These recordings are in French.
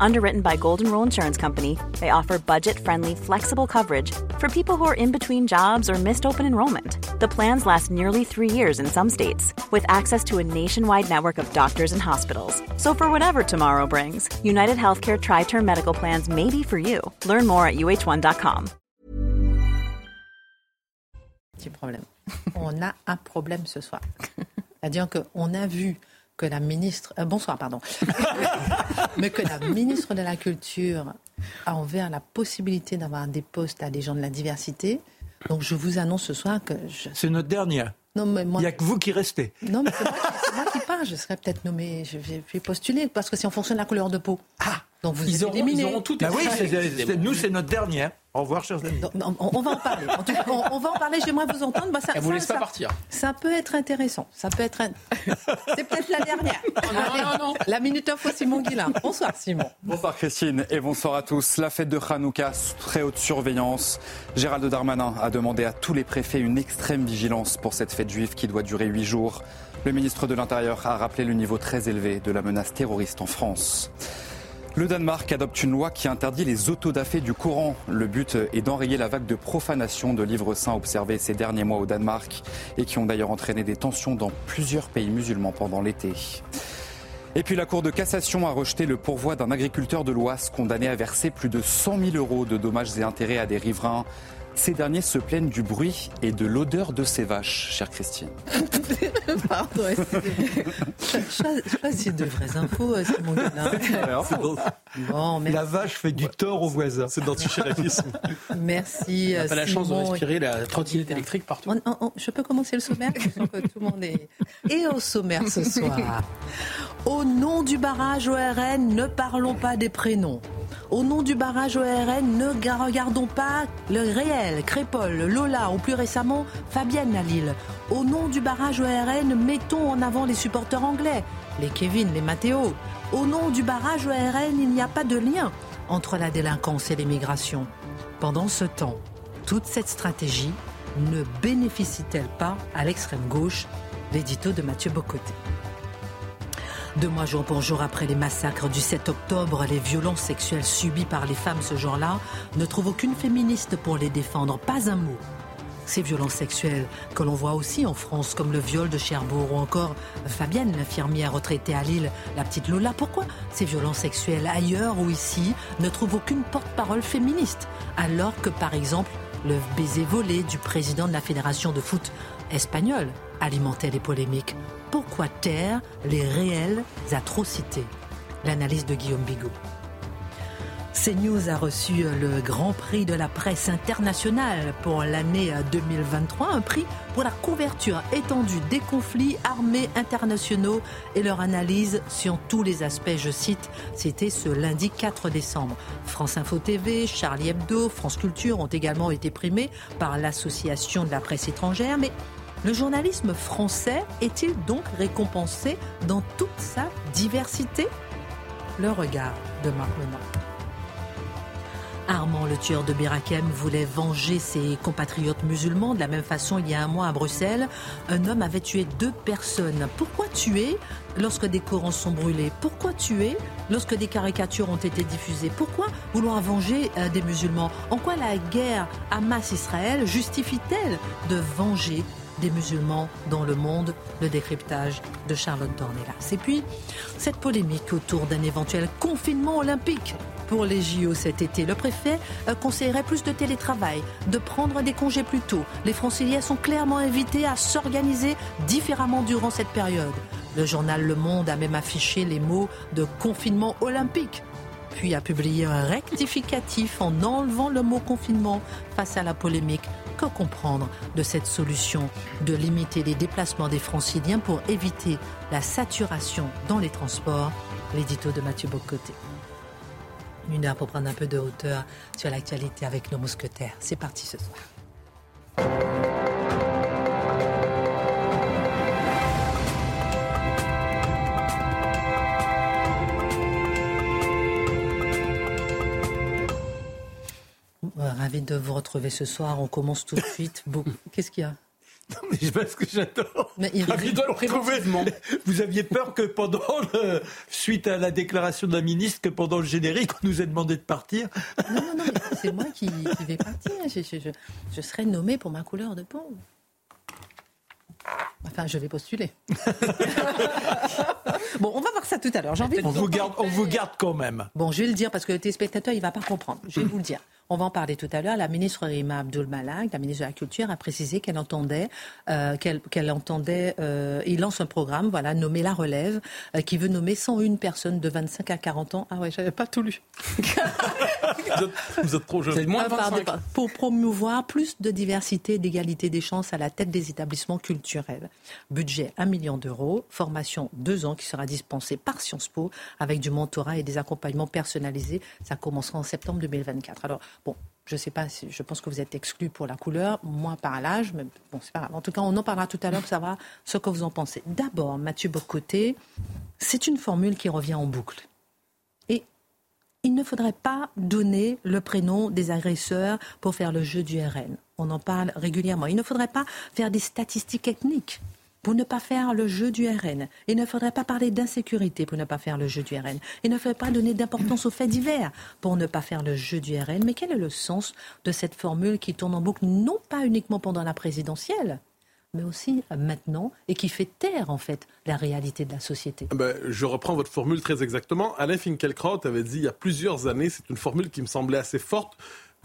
Underwritten by Golden Rule Insurance Company, they offer budget friendly, flexible coverage for people who are in between jobs or missed open enrollment. The plans last nearly three years in some states, with access to a nationwide network of doctors and hospitals. So, for whatever tomorrow brings, United Healthcare Tri Term Medical Plans may be for you. Learn more at uh1.com. Petit problème. On a un problème ce soir. C'est-à-dire qu'on a vu que la ministre, euh, bonsoir pardon, mais que la ministre de la Culture a ouvert la possibilité d'avoir des postes à des gens de la diversité. Donc je vous annonce ce soir que je... C'est notre dernière. Non, mais Il moi, n'y a que vous qui restez. non, mais c'est moi, qui- c'est moi qui parle. Je serais peut-être nommée, je vais, je vais postuler parce que c'est en fonction de la couleur de peau. Ah, donc vous Ils auront, éliminé. ils auront tout Bah oui, nous, c'est notre dernière. Au revoir, chers amis. On, on va en parler. En tout cas, on, on va en parler. J'aimerais vous entendre. Bah, ça, Elle vous ça- laisse pas ça- partir. Ça peut être intéressant. Ça peut être. un- C'est peut-être la dernière. non, non, non. La minute info Simon Guillain. Bonsoir Simon. Bonsoir Christine et bonsoir à tous. La fête de Hanouka sous très haute surveillance. Gérald Darmanin a demandé à tous les préfets une extrême vigilance pour cette fête juive qui doit durer huit jours. Le ministre de l'Intérieur a rappelé le niveau très élevé de la menace terroriste en France. Le Danemark adopte une loi qui interdit les autodafés du Coran. Le but est d'enrayer la vague de profanation de livres saints observés ces derniers mois au Danemark et qui ont d'ailleurs entraîné des tensions dans plusieurs pays musulmans pendant l'été. Et puis la Cour de cassation a rejeté le pourvoi d'un agriculteur de l'Oise condamné à verser plus de 100 000 euros de dommages et intérêts à des riverains. Ces derniers se plaignent du bruit et de l'odeur de ces vaches, chère Christine. Pardon, Choisis de vraies infos, euh, Simon Guillain. Bon, merci. La vache fait du tort aux voisins. C'est d'antichérafisme. Merci. On n'a euh, pas la chance de respirer la trottinette électrique partout. On- on- on- je peux commencer le sommaire Je sens que tout le monde est... Et au sommaire ce soir. Au nom du barrage ORN, ne parlons pas des prénoms. Au nom du barrage ORN, ne ga- regardons pas le réel, Crépol, Lola ou plus récemment Fabienne à. Au nom du barrage ORN, mettons en avant les supporters anglais, les Kevin, les Matteo. Au nom du barrage ORN, il n'y a pas de lien entre la délinquance et l'immigration. Pendant ce temps, toute cette stratégie ne bénéficie-t-elle pas à l'extrême gauche? L'édito de Mathieu Bocoté. Deux mois jour pour jour après les massacres du 7 octobre, les violences sexuelles subies par les femmes ce jour-là ne trouvent aucune féministe pour les défendre, pas un mot. Ces violences sexuelles que l'on voit aussi en France, comme le viol de Cherbourg ou encore Fabienne, l'infirmière retraitée à Lille, la petite Lola. Pourquoi ces violences sexuelles ailleurs ou ici ne trouvent aucune porte-parole féministe Alors que par exemple le baiser volé du président de la fédération de foot espagnole alimentait les polémiques. Pourquoi taire les réelles atrocités? L'analyse de Guillaume Bigot. CNews a reçu le Grand Prix de la presse internationale pour l'année 2023, un prix pour la couverture étendue des conflits armés internationaux et leur analyse sur tous les aspects, je cite, c'était ce lundi 4 décembre. France Info TV, Charlie Hebdo, France Culture ont également été primés par l'Association de la presse étrangère, mais le journalisme français est-il donc récompensé dans toute sa diversité? Le regard de Marc Menant. Armand, le tueur de Birakem, voulait venger ses compatriotes musulmans. De la même façon, il y a un mois à Bruxelles, un homme avait tué deux personnes. Pourquoi tuer lorsque des Corans sont brûlés? Pourquoi tuer lorsque des caricatures ont été diffusées? Pourquoi vouloir venger euh, des musulmans? En quoi la guerre Hamas-Israël justifie-t-elle de venger des musulmans dans le monde, le décryptage de Charlotte Dornelas. Et puis, cette polémique autour d'un éventuel confinement olympique pour les JO cet été. Le préfet euh, conseillerait plus de télétravail, de prendre des congés plus tôt. Les franciliens sont clairement invités à s'organiser différemment durant cette période. Le journal Le Monde a même affiché les mots de confinement olympique puis a publié un rectificatif en enlevant le mot confinement face à la polémique. Que comprendre de cette solution de limiter les déplacements des franciliens pour éviter la saturation dans les transports L'édito de Mathieu Bocoté. Une heure pour prendre un peu de hauteur sur l'actualité avec nos mousquetaires. C'est parti ce soir. Ravi de vous retrouver ce soir. On commence tout de suite. Qu'est-ce qu'il y a? Mais je ce que j'adore. Mais il Ravi de le retrouver. Vous aviez peur que pendant, le, suite à la déclaration de la ministre, que pendant le générique, on nous ait demandé de partir? Non, non, non, c'est moi qui, vais partir. Je, je, je, serai nommée pour ma couleur de peau. Enfin, je vais postuler. bon, on va voir ça tout à l'heure. On, vous garde, on vous garde quand même. Bon, je vais le dire parce que le téléspectateur, il ne va pas comprendre. Je vais vous le dire. On va en parler tout à l'heure. La ministre Rima Abdul Malak, la ministre de la Culture, a précisé qu'elle entendait, euh, qu'elle, entendait, euh, il lance un programme, voilà, nommé La Relève, euh, qui veut nommer 101 personnes de 25 à 40 ans. Ah ouais, j'avais pas tout lu. vous, êtes, trop jeune. moins de 25. Pour promouvoir plus de diversité et d'égalité des chances à la tête des établissements culturels. Budget 1 million d'euros, formation 2 ans qui sera dispensée par Sciences Po avec du mentorat et des accompagnements personnalisés. Ça commencera en septembre 2024. Alors, Bon, je ne sais pas, je pense que vous êtes exclu pour la couleur, moi par l'âge, mais bon, c'est pas grave. En tout cas, on en parlera tout à l'heure pour savoir ce que vous en pensez. D'abord, Mathieu Bocoté, c'est une formule qui revient en boucle. Et il ne faudrait pas donner le prénom des agresseurs pour faire le jeu du RN. On en parle régulièrement. Il ne faudrait pas faire des statistiques ethniques pour ne pas faire le jeu du RN. Il ne faudrait pas parler d'insécurité pour ne pas faire le jeu du RN. Il ne faudrait pas donner d'importance aux faits divers pour ne pas faire le jeu du RN. Mais quel est le sens de cette formule qui tourne en boucle, non pas uniquement pendant la présidentielle, mais aussi maintenant, et qui fait taire en fait la réalité de la société? Ben, je reprends votre formule très exactement. Alain Finkielkraut avait dit il y a plusieurs années, c'est une formule qui me semblait assez forte,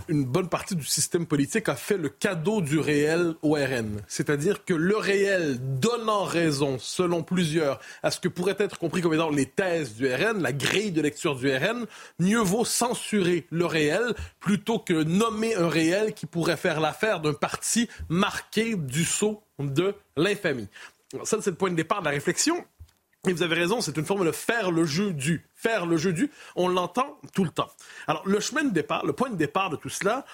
une bonne partie du système politique a fait le cadeau du réel au RN. C'est-à-dire que le réel donnant raison, selon plusieurs, à ce que pourrait être compris comme étant les thèses du RN, la grille de lecture du RN, mieux vaut censurer le réel plutôt que nommer un réel qui pourrait faire l'affaire d'un parti marqué du sceau de l'infamie. Ça, c'est le point de départ de la réflexion. Et vous avez raison, c'est une forme de faire le jeu du. Faire le jeu du, on l'entend tout le temps. Alors, le chemin de départ, le point de départ de tout cela,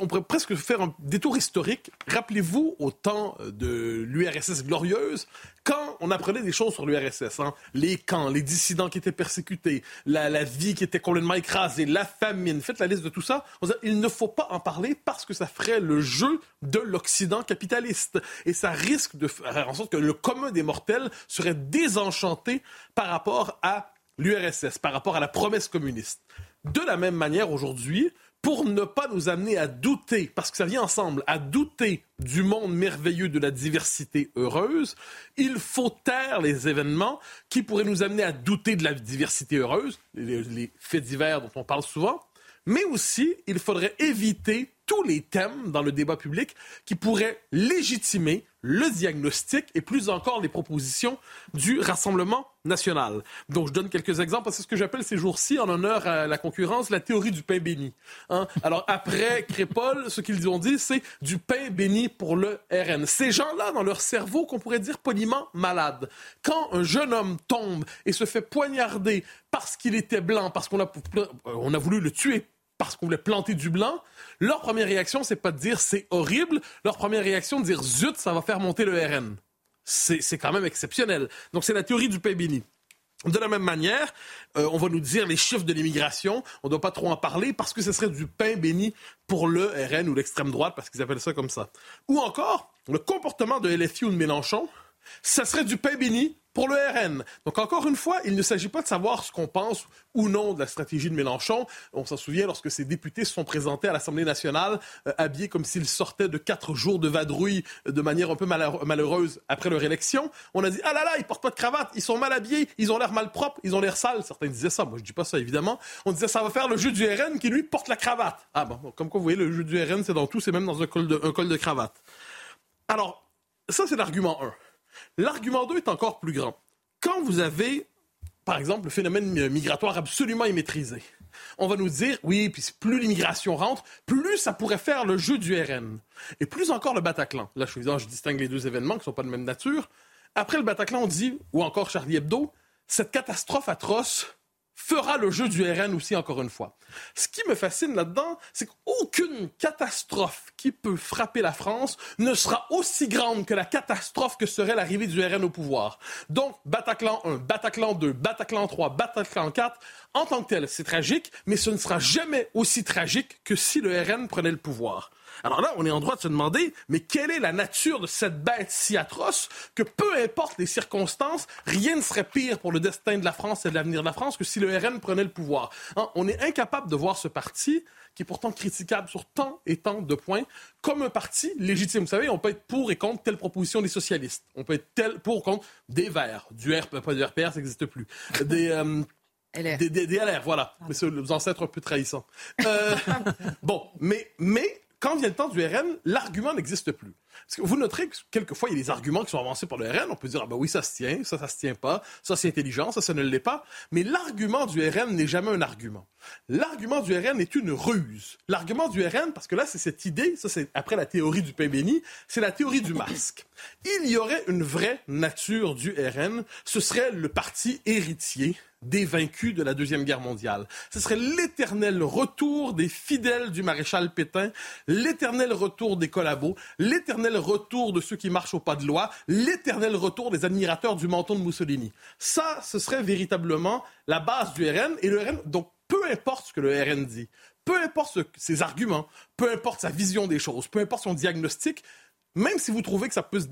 on pourrait presque faire un détour historique. Rappelez-vous au temps de l'URSS glorieuse, quand on apprenait des choses sur l'URSS, hein, les camps, les dissidents qui étaient persécutés, la, vie qui était complètement écrasée, la famine, faites la liste de tout ça. On disait, il ne faut pas en parler parce que ça ferait le jeu de l'Occident capitaliste. Et ça risque de faire en sorte que le commun des mortels serait désenchanté par rapport à l'URSS, par rapport à la promesse communiste. De la même manière, aujourd'hui, pour ne pas nous amener à douter, parce que ça vient ensemble, à douter du monde merveilleux de la diversité heureuse, il faut taire les événements qui pourraient nous amener à douter de la diversité heureuse, les, faits divers dont on parle souvent, mais aussi il faudrait éviter tous les thèmes dans le débat public qui pourraient légitimer le diagnostic et plus encore les propositions du Rassemblement national. Donc, je donne quelques exemples parce que ce que j'appelle ces jours-ci, en honneur à la concurrence, la théorie du pain béni. Hein? Alors, après Crépol, ce qu'ils ont dit, c'est du pain béni pour le RN. Ces gens-là, dans leur cerveau, qu'on pourrait dire poliment malade. Quand un jeune homme tombe et se fait poignarder parce qu'il était blanc, parce qu'on a, on a voulu le tuer parce qu'on voulait planter du blanc, leur première réaction, c'est pas de dire c'est horrible. Leur première réaction, de dire zut, ça va faire monter le RN. C'est quand même exceptionnel. Donc, c'est la théorie du pain béni. De la même manière, euh, on va nous dire les chiffres de l'immigration, on ne doit pas trop en parler parce que ce serait du pain béni pour le RN ou l'extrême droite, parce qu'ils appellent ça comme ça. Ou encore, le comportement de LFI ou de Mélenchon, ça serait du pain béni pour le RN. Donc, encore une fois, il ne s'agit pas de savoir ce qu'on pense ou non de la stratégie de Mélenchon. On s'en souvient lorsque ces députés se sont présentés à l'Assemblée nationale, euh, habillés comme s'ils sortaient de quatre jours de vadrouille euh, de manière un peu malheureuse après leur élection. On a dit, ah là là, ils portent pas de cravate, ils sont mal habillés, ils ont l'air mal propres, ils ont l'air sales. Certains disaient ça, moi je dis pas ça évidemment. On disait, ça va faire le jeu du RN qui lui porte la cravate. Ah bon, comme quoi vous voyez, le jeu du RN, c'est dans tout, c'est même dans un col de, un col de cravate. Alors, ça c'est l'argument 1. L'argument 2 est encore plus grand. Quand vous avez, par exemple, le phénomène migratoire absolument immaîtrisé, on va nous dire, oui, puis plus l'immigration rentre, plus ça pourrait faire le jeu du RN. Et plus encore le Bataclan. Là, je, je distingue les deux événements qui ne sont pas de même nature. Après le Bataclan, on dit, ou encore Charlie Hebdo, cette catastrophe atroce fera le jeu du RN aussi, encore une fois. Ce qui me fascine là-dedans, c'est qu'aucune catastrophe qui peut frapper la France ne sera aussi grande que la catastrophe que serait l'arrivée du RN au pouvoir. Donc, Bataclan 1, Bataclan 2, Bataclan 3, Bataclan 4, en tant que tel, c'est tragique, mais ce ne sera jamais aussi tragique que si le RN prenait le pouvoir. Alors là, on est en droit de se demander, mais quelle est la nature de cette bête si atroce que peu importe les circonstances, rien ne serait pire pour le destin de la France et de l'avenir de la France que si le RN prenait le pouvoir. Hein, on est incapable de voir ce parti qui est pourtant critiquable sur tant et tant de points, comme un parti légitime. Vous savez, on peut être pour et contre telle proposition des socialistes. On peut être tel, pour ou contre des Verts, du RP, pas du RPR, ça n'existe plus. Des, euh, LR. Des, des- des LR, voilà. Mais c'est nos ancêtres un peu trahissants. Euh, bon, mais, mais quand vient le temps du RN, l'argument n'existe plus. Parce que vous noterez que quelquefois, il y a des arguments qui sont avancés par le RN. On peut dire, ah ben oui, ça se tient, ça, ça se tient pas, ça, c'est intelligent, ça, ça ne l'est pas. Mais l'argument du RN n'est jamais un argument. L'argument du RN est une ruse. L'argument du RN, parce que là, c'est cette idée, ça, c'est après la théorie du pain béni, c'est la théorie du masque. Il y aurait une vraie nature du RN. Ce serait le parti héritier des vaincus de la Deuxième Guerre mondiale. Ce serait l'éternel retour des fidèles du maréchal Pétain, l'éternel retour des collabos, l'éternel retour de ceux qui marchent au pas de loi, l'éternel retour des admirateurs du menton de Mussolini. Ça, ce serait véritablement la base du RN. Et le RN, donc, peu importe ce que le RN dit, peu importe ses arguments, peu importe sa vision des choses, peu importe son diagnostic, même si vous trouvez que ça peut se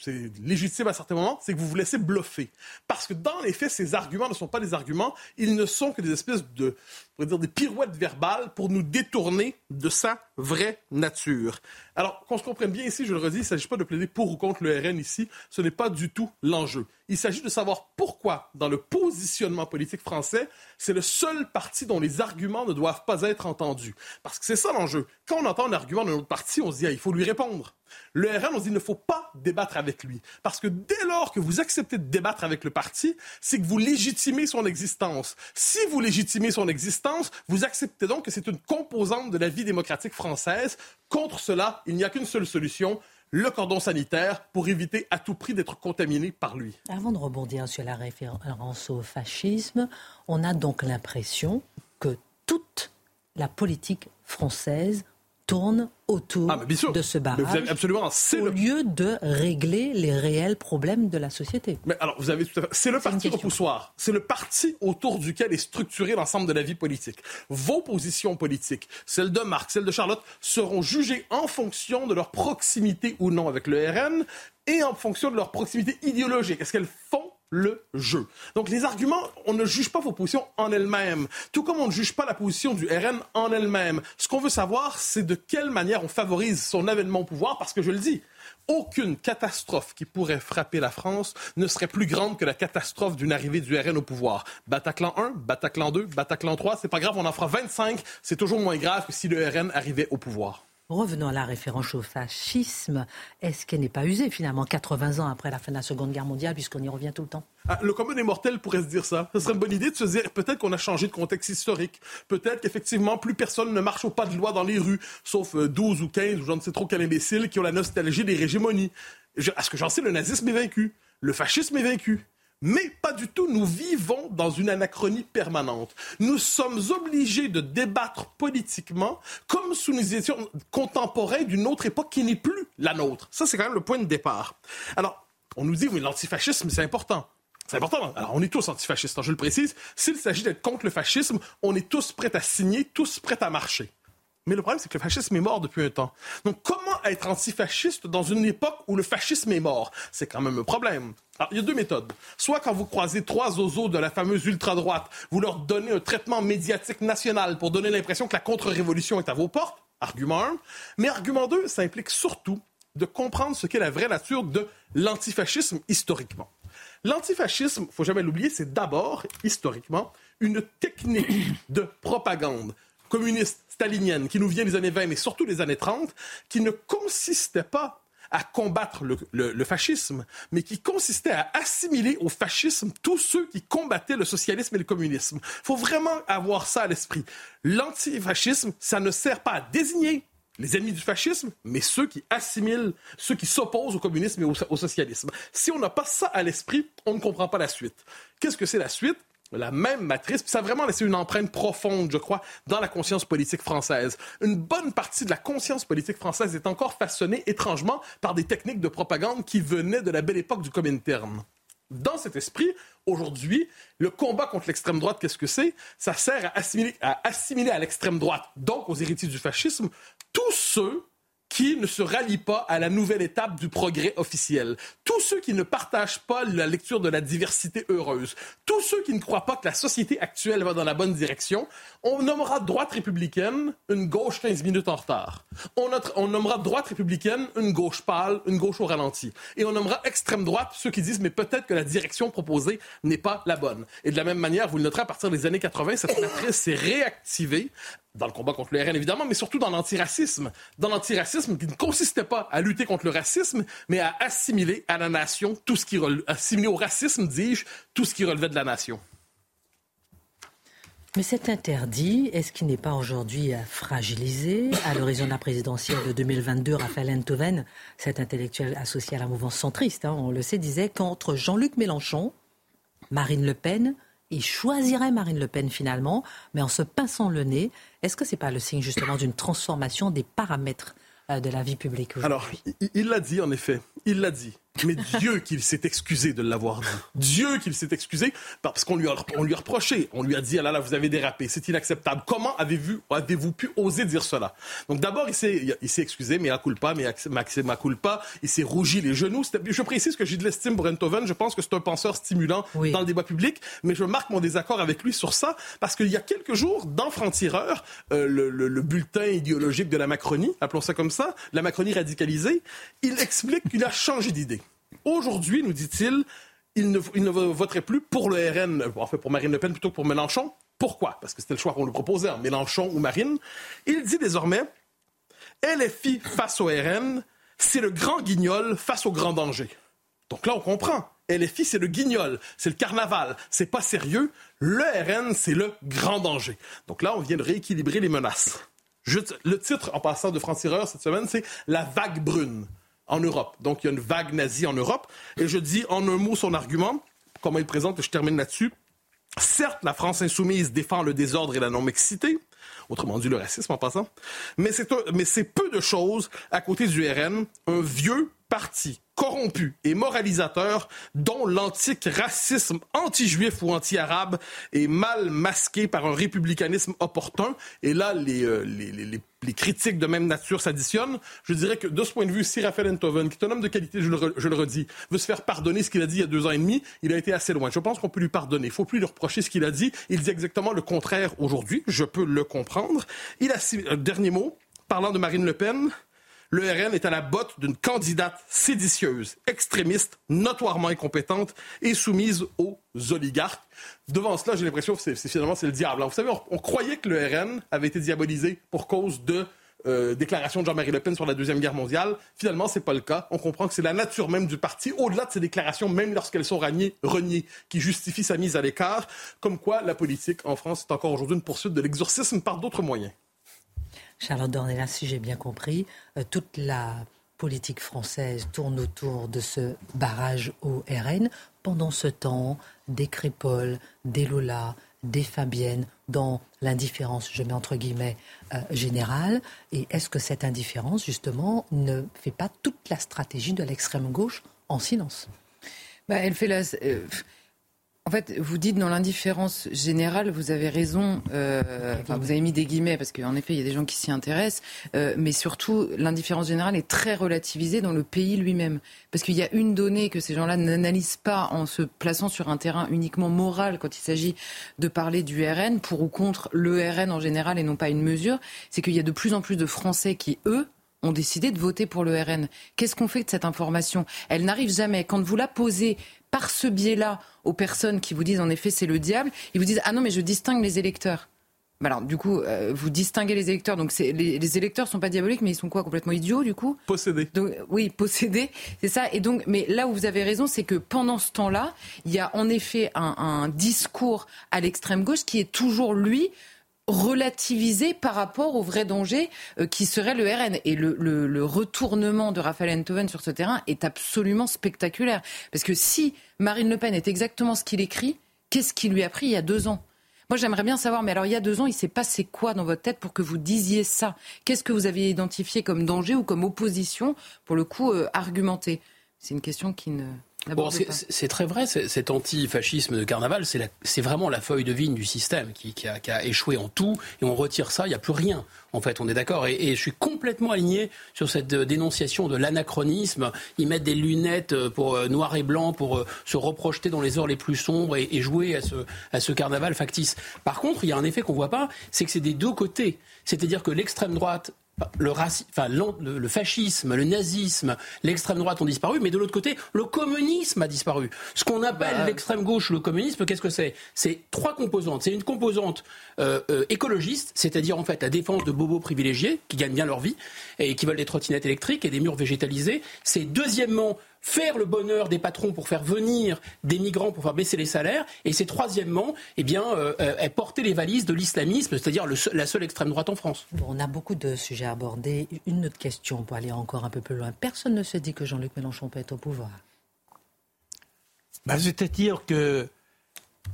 c'est légitime à certains moments, c'est que vous vous laissez bluffer. Parce que dans les faits, ces arguments ne sont pas des arguments, ils ne sont que des espèces de, on dire, des pirouettes verbales pour nous détourner de sa vraie nature. Alors, qu'on se comprenne bien ici, je le redis, il ne s'agit pas de plaider pour ou contre le RN ici, ce n'est pas du tout l'enjeu. Il s'agit de savoir pourquoi, dans le positionnement politique français, c'est le seul parti dont les arguments ne doivent pas être entendus. Parce que c'est ça l'enjeu. Quand on entend un argument d'un autre parti, on se dit, ah, il faut lui répondre. Le RN, on se dit, il ne faut pas débattre avec lui. Parce que dès lors que vous acceptez de débattre avec le parti, c'est que vous légitimez son existence. Si vous légitimez son existence, vous acceptez donc que c'est une composante de la vie démocratique française. Contre cela, il n'y a qu'une seule solution, le cordon sanitaire, pour éviter à tout prix d'être contaminé par lui. Avant de rebondir sur la référence au fascisme, on a donc l'impression que toute la politique française tourne autour Ah, mais bien sûr. de ce vous barrage avez absolument, c'est au le lieu de régler les réels problèmes de la société. Mais alors, vous avez tout à fait. C'est le parti question. repoussoir. C'est le parti autour duquel est structuré l'ensemble de la vie politique. Vos positions politiques, celles de Marc, celles de Charlotte, seront jugées en fonction de leur proximité ou non avec le RN et en fonction de leur proximité idéologique. Est-ce qu'elles font le jeu. Donc les arguments, on ne juge pas vos positions en elles-mêmes, tout comme on ne juge pas la position du RN en elle-même. Ce qu'on veut savoir, c'est de quelle manière on favorise son avènement au pouvoir, parce que je le dis, aucune catastrophe qui pourrait frapper la France ne serait plus grande que la catastrophe d'une arrivée du RN au pouvoir. Bataclan 1, Bataclan 2, Bataclan 3, c'est pas grave, on en fera 25, c'est toujours moins grave que si le RN arrivait au pouvoir. Revenons à la référence au fascisme. Est-ce qu'elle n'est pas usée finalement 80 ans après la fin de la Seconde Guerre mondiale, puisqu'on y revient tout le temps? Ah, le commun des mortels pourrait se dire ça. Ce serait une bonne idée de se dire peut-être qu'on a changé de contexte historique. Peut-être qu'effectivement, plus personne ne marche au pas de loi dans les rues, sauf euh, 12 ou 15 ou je ne sais trop quel imbécile qui ont la nostalgie des régémonies. Je- à ce que j'en sais, le nazisme est vaincu. Le fascisme est vaincu. Mais pas du tout, nous vivons dans une anachronie permanente. Nous sommes obligés de débattre politiquement comme si nous étions contemporains d'une autre époque qui n'est plus la nôtre. Ça, c'est quand même le point de départ. Alors, on nous dit, oui, l'antifascisme, c'est important. C'est important. Alors, on est tous antifascistes, hein, je le précise. S'il s'agit d'être contre le fascisme, on est tous prêts à signer, tous prêts à marcher. Mais le problème, c'est que le fascisme est mort depuis un temps. Donc, comment être antifasciste dans une époque où le fascisme est mort? C'est quand même un problème. Alors, il y a deux méthodes. Soit quand vous croisez trois oiseaux de la fameuse ultra-droite, vous leur donnez un traitement médiatique national pour donner l'impression que la contre-révolution est à vos portes. Argument 1. Mais argument 2, ça implique surtout de comprendre ce qu'est la vraie nature de l'antifascisme historiquement. L'antifascisme, faut jamais l'oublier, c'est d'abord, historiquement, une technique de propagande communiste stalinienne qui nous vient des années 20, mais surtout des années 30, qui ne consistait pas à combattre le, fascisme, mais qui consistait à assimiler au fascisme tous ceux qui combattaient le socialisme et le communisme. Il faut vraiment avoir ça à l'esprit. L'antifascisme, ça ne sert pas à désigner les ennemis du fascisme, mais ceux qui assimilent, ceux qui s'opposent au communisme et au socialisme. Si on n'a pas ça à l'esprit, on ne comprend pas la suite. Qu'est-ce que c'est la suite? La même matrice, puis ça a vraiment laissé une empreinte profonde, je crois, dans la conscience politique française. Une bonne partie de la conscience politique française est encore façonnée étrangement par des techniques de propagande qui venaient de la belle époque du Comintern. Dans cet esprit, aujourd'hui, le combat contre l'extrême droite, qu'est-ce que c'est? Ça sert à assimiler à, assimiler à l'extrême droite, donc aux héritiers du fascisme, tous ceux qui ne se rallient pas à la nouvelle étape du progrès officiel. Tous ceux qui ne partagent pas la lecture de la diversité heureuse. Tous ceux qui ne croient pas que la société actuelle va dans la bonne direction. On nommera droite républicaine une gauche 15 minutes en retard. On, on nommera droite républicaine une gauche pâle, une gauche au ralenti. Et on nommera extrême droite ceux qui disent mais peut-être que la direction proposée n'est pas la bonne. Et de la même manière, vous le noterez à partir des années 80, cette matrice s'est réactivée dans le combat contre le RN, évidemment, mais surtout dans l'antiracisme. Dans l'antiracisme qui ne consistait pas à lutter contre le racisme, mais à assimiler à la nation tout ce qui... assimiler au racisme, dis-je, tout ce qui relevait de la nation. Mais cet interdit, est-ce qu'il n'est pas aujourd'hui fragilisé À l'horizon de la présidentielle de 2022, Raphaël Enthoven, cet intellectuel associé à la mouvance centriste, hein, on le sait, disait qu'entre Jean-Luc Mélenchon, Marine Le Pen il choisirait Marine Le Pen finalement, mais en se pinçant le nez. Est-ce que ce n'est pas le signe justement d'une transformation des paramètres euh, de la vie publique Alors, il l'a dit en effet, il l'a dit. Mais Dieu qu'il s'est excusé de l'avoir dit. Dieu qu'il s'est excusé parce qu'on lui, a, on lui a reproché. On lui a dit, ah là là, vous avez dérapé, c'est inacceptable. Comment avez-vous avez pu oser dire cela? Donc d'abord, il s'est, il s'est excusé, mais à culpa, mais ma culpa. Il s'est rougi les genoux. Je précise que j'ai de l'estime pour Enthoven. Je pense que c'est un penseur stimulant dans le débat public. Mais je marque mon désaccord avec lui sur ça parce qu'il y a quelques jours, dans Franc-Tireur, euh, le, le bulletin idéologique de la Macronie, appelons ça comme ça, la Macronie radicalisée, il explique qu'il a changé d'idée. Aujourd'hui, nous dit-il, il ne, voterait plus pour le RN, enfin pour Marine Le Pen plutôt que pour Mélenchon. Pourquoi? Parce que c'était le choix qu'on lui proposait, hein, Mélenchon ou Marine. Il dit désormais, LFI face au RN, c'est le grand guignol face au grand danger. Donc là, on comprend. LFI, c'est le guignol, c'est le carnaval, c'est pas sérieux. Le RN, c'est le grand danger. Donc là, on vient de rééquilibrer les menaces. le titre, en passant de franc-tireur cette semaine, c'est La vague brune en Europe. Donc, il y a une vague nazie en Europe. Et je dis en un mot son argument, comment il présente, et je termine là-dessus. Certes, la France insoumise défend le désordre et la non-mixité, autrement dit le racisme en passant, mais c'est peu de choses à côté du RN, un vieux parti corrompu et moralisateur dont l'antique racisme anti-juif ou anti-arabe est mal masqué par un républicanisme opportun. Et là, les, euh, les, les, les critiques de même nature s'additionnent. Je dirais que de ce point de vue, si Raphaël Enthoven, qui est un homme de qualité, je le, redis, veut se faire pardonner ce qu'il a dit il y a deux ans et demi, il a été assez loin. Je pense qu'on peut lui pardonner. Il ne faut plus lui reprocher ce qu'il a dit. Il dit exactement le contraire aujourd'hui. Je peux le comprendre. Il a, un dernier mot, parlant de Marine Le Pen, le RN est à la botte d'une candidate séditieuse, extrémiste, notoirement incompétente et soumise aux oligarques. Devant cela, j'ai l'impression que c'est, finalement c'est le diable. vous savez, on, croyait que le RN avait été diabolisé pour cause de euh, déclaration de Jean-Marie Le Pen sur la Deuxième Guerre mondiale. Finalement, c'est pas le cas. On comprend que c'est la nature même du parti, au-delà de ces déclarations, même lorsqu'elles sont reniées, qui justifient sa mise à l'écart, comme quoi la politique en France est encore aujourd'hui une poursuite de l'exorcisme par d'autres moyens. Charlotte Dornelas, si j'ai bien compris, euh, toute la politique française tourne autour de ce barrage au RN. Pendant ce temps, des Crépol, des Lola, des Fabiennes, dans l'indifférence, je mets entre guillemets, euh, générale. Et est-ce que cette indifférence, justement, ne fait pas toute la stratégie de l'extrême gauche en silence? Bah, Elle fait la. Euh, en fait, vous dites dans l'indifférence générale, vous avez raison. Euh, vous avez mis des guillemets parce qu'en effet, il y a des gens qui s'y intéressent. Euh, mais surtout, l'indifférence générale est très relativisée dans le pays lui-même. Parce qu'il y a une donnée que ces gens-là n'analysent pas en se plaçant sur un terrain uniquement moral quand il s'agit de parler du RN, pour ou contre le RN en général et non pas une mesure. C'est qu'il y a de plus en plus de Français qui, eux, ont décidé de voter pour le RN. Qu'est-ce qu'on fait de cette information? Elle n'arrive jamais. Quand vous la posez par ce biais-là aux personnes qui vous disent en effet c'est le diable, ils vous disent ah non mais je distingue les électeurs. Bah alors, du coup, euh, vous distinguez les électeurs. Donc, les, les, électeurs sont pas diaboliques, mais ils sont quoi? Complètement idiots, du coup? Possédés. Donc, oui, possédés, c'est ça. Et donc, mais là où vous avez raison, c'est que pendant ce temps-là, il y a en effet un, un discours à l'extrême gauche qui est toujours, lui, relativisé par rapport au vrai danger euh, qui serait le RN. Et le, retournement de Raphaël Enthoven sur ce terrain est absolument spectaculaire. Parce que si Marine Le Pen est exactement ce qu'il écrit, Qu'est-ce qui lui a pris il y a deux ans? Moi, j'aimerais bien savoir, mais alors il y a deux ans, il s'est passé quoi dans votre tête pour que vous disiez ça? Qu'est-ce que vous aviez identifié comme danger ou comme opposition, pour le coup, euh, C'est une question qui ne. Bon, c'est très vrai, cet antifascisme de carnaval, c'est vraiment la feuille de vigne du système qui, qui, a, qui, a, échoué en tout, et on retire ça, il n'y a plus rien. En fait, on est d'accord. Et, et, je suis complètement aligné sur cette euh, dénonciation de l'anachronisme. Ils mettent des lunettes euh, pour euh, noir et blanc pour se reprojeter dans les heures les plus sombres et, et jouer à ce, à ce carnaval factice. Par contre, il y a un effet qu'on voit pas, c'est que c'est des deux côtés. C'est-à-dire que l'extrême droite le, enfin, le, le, fascisme, le nazisme, l'extrême droite ont disparu, mais de l'autre côté, le communisme a disparu. Ce qu'on appelle bah, l'extrême gauche, le communisme, qu'est-ce que c'est? C'est trois composantes. C'est une composante euh, euh, écologiste, c'est-à-dire en fait la défense de bobos privilégiés qui gagnent bien leur vie et qui veulent des trottinettes électriques et des murs végétalisés. C'est deuxièmement faire le bonheur des patrons pour faire venir des migrants pour faire baisser les salaires, et c'est troisièmement, eh bien, euh, euh porter les valises de l'islamisme, c'est-à-dire la seule extrême droite en France. Bon, on a beaucoup de sujets abordés. Une autre question pour aller encore un peu plus loin. Personne ne se dit que Jean-Luc Mélenchon peut être au pouvoir. Bah, c'est-à-dire que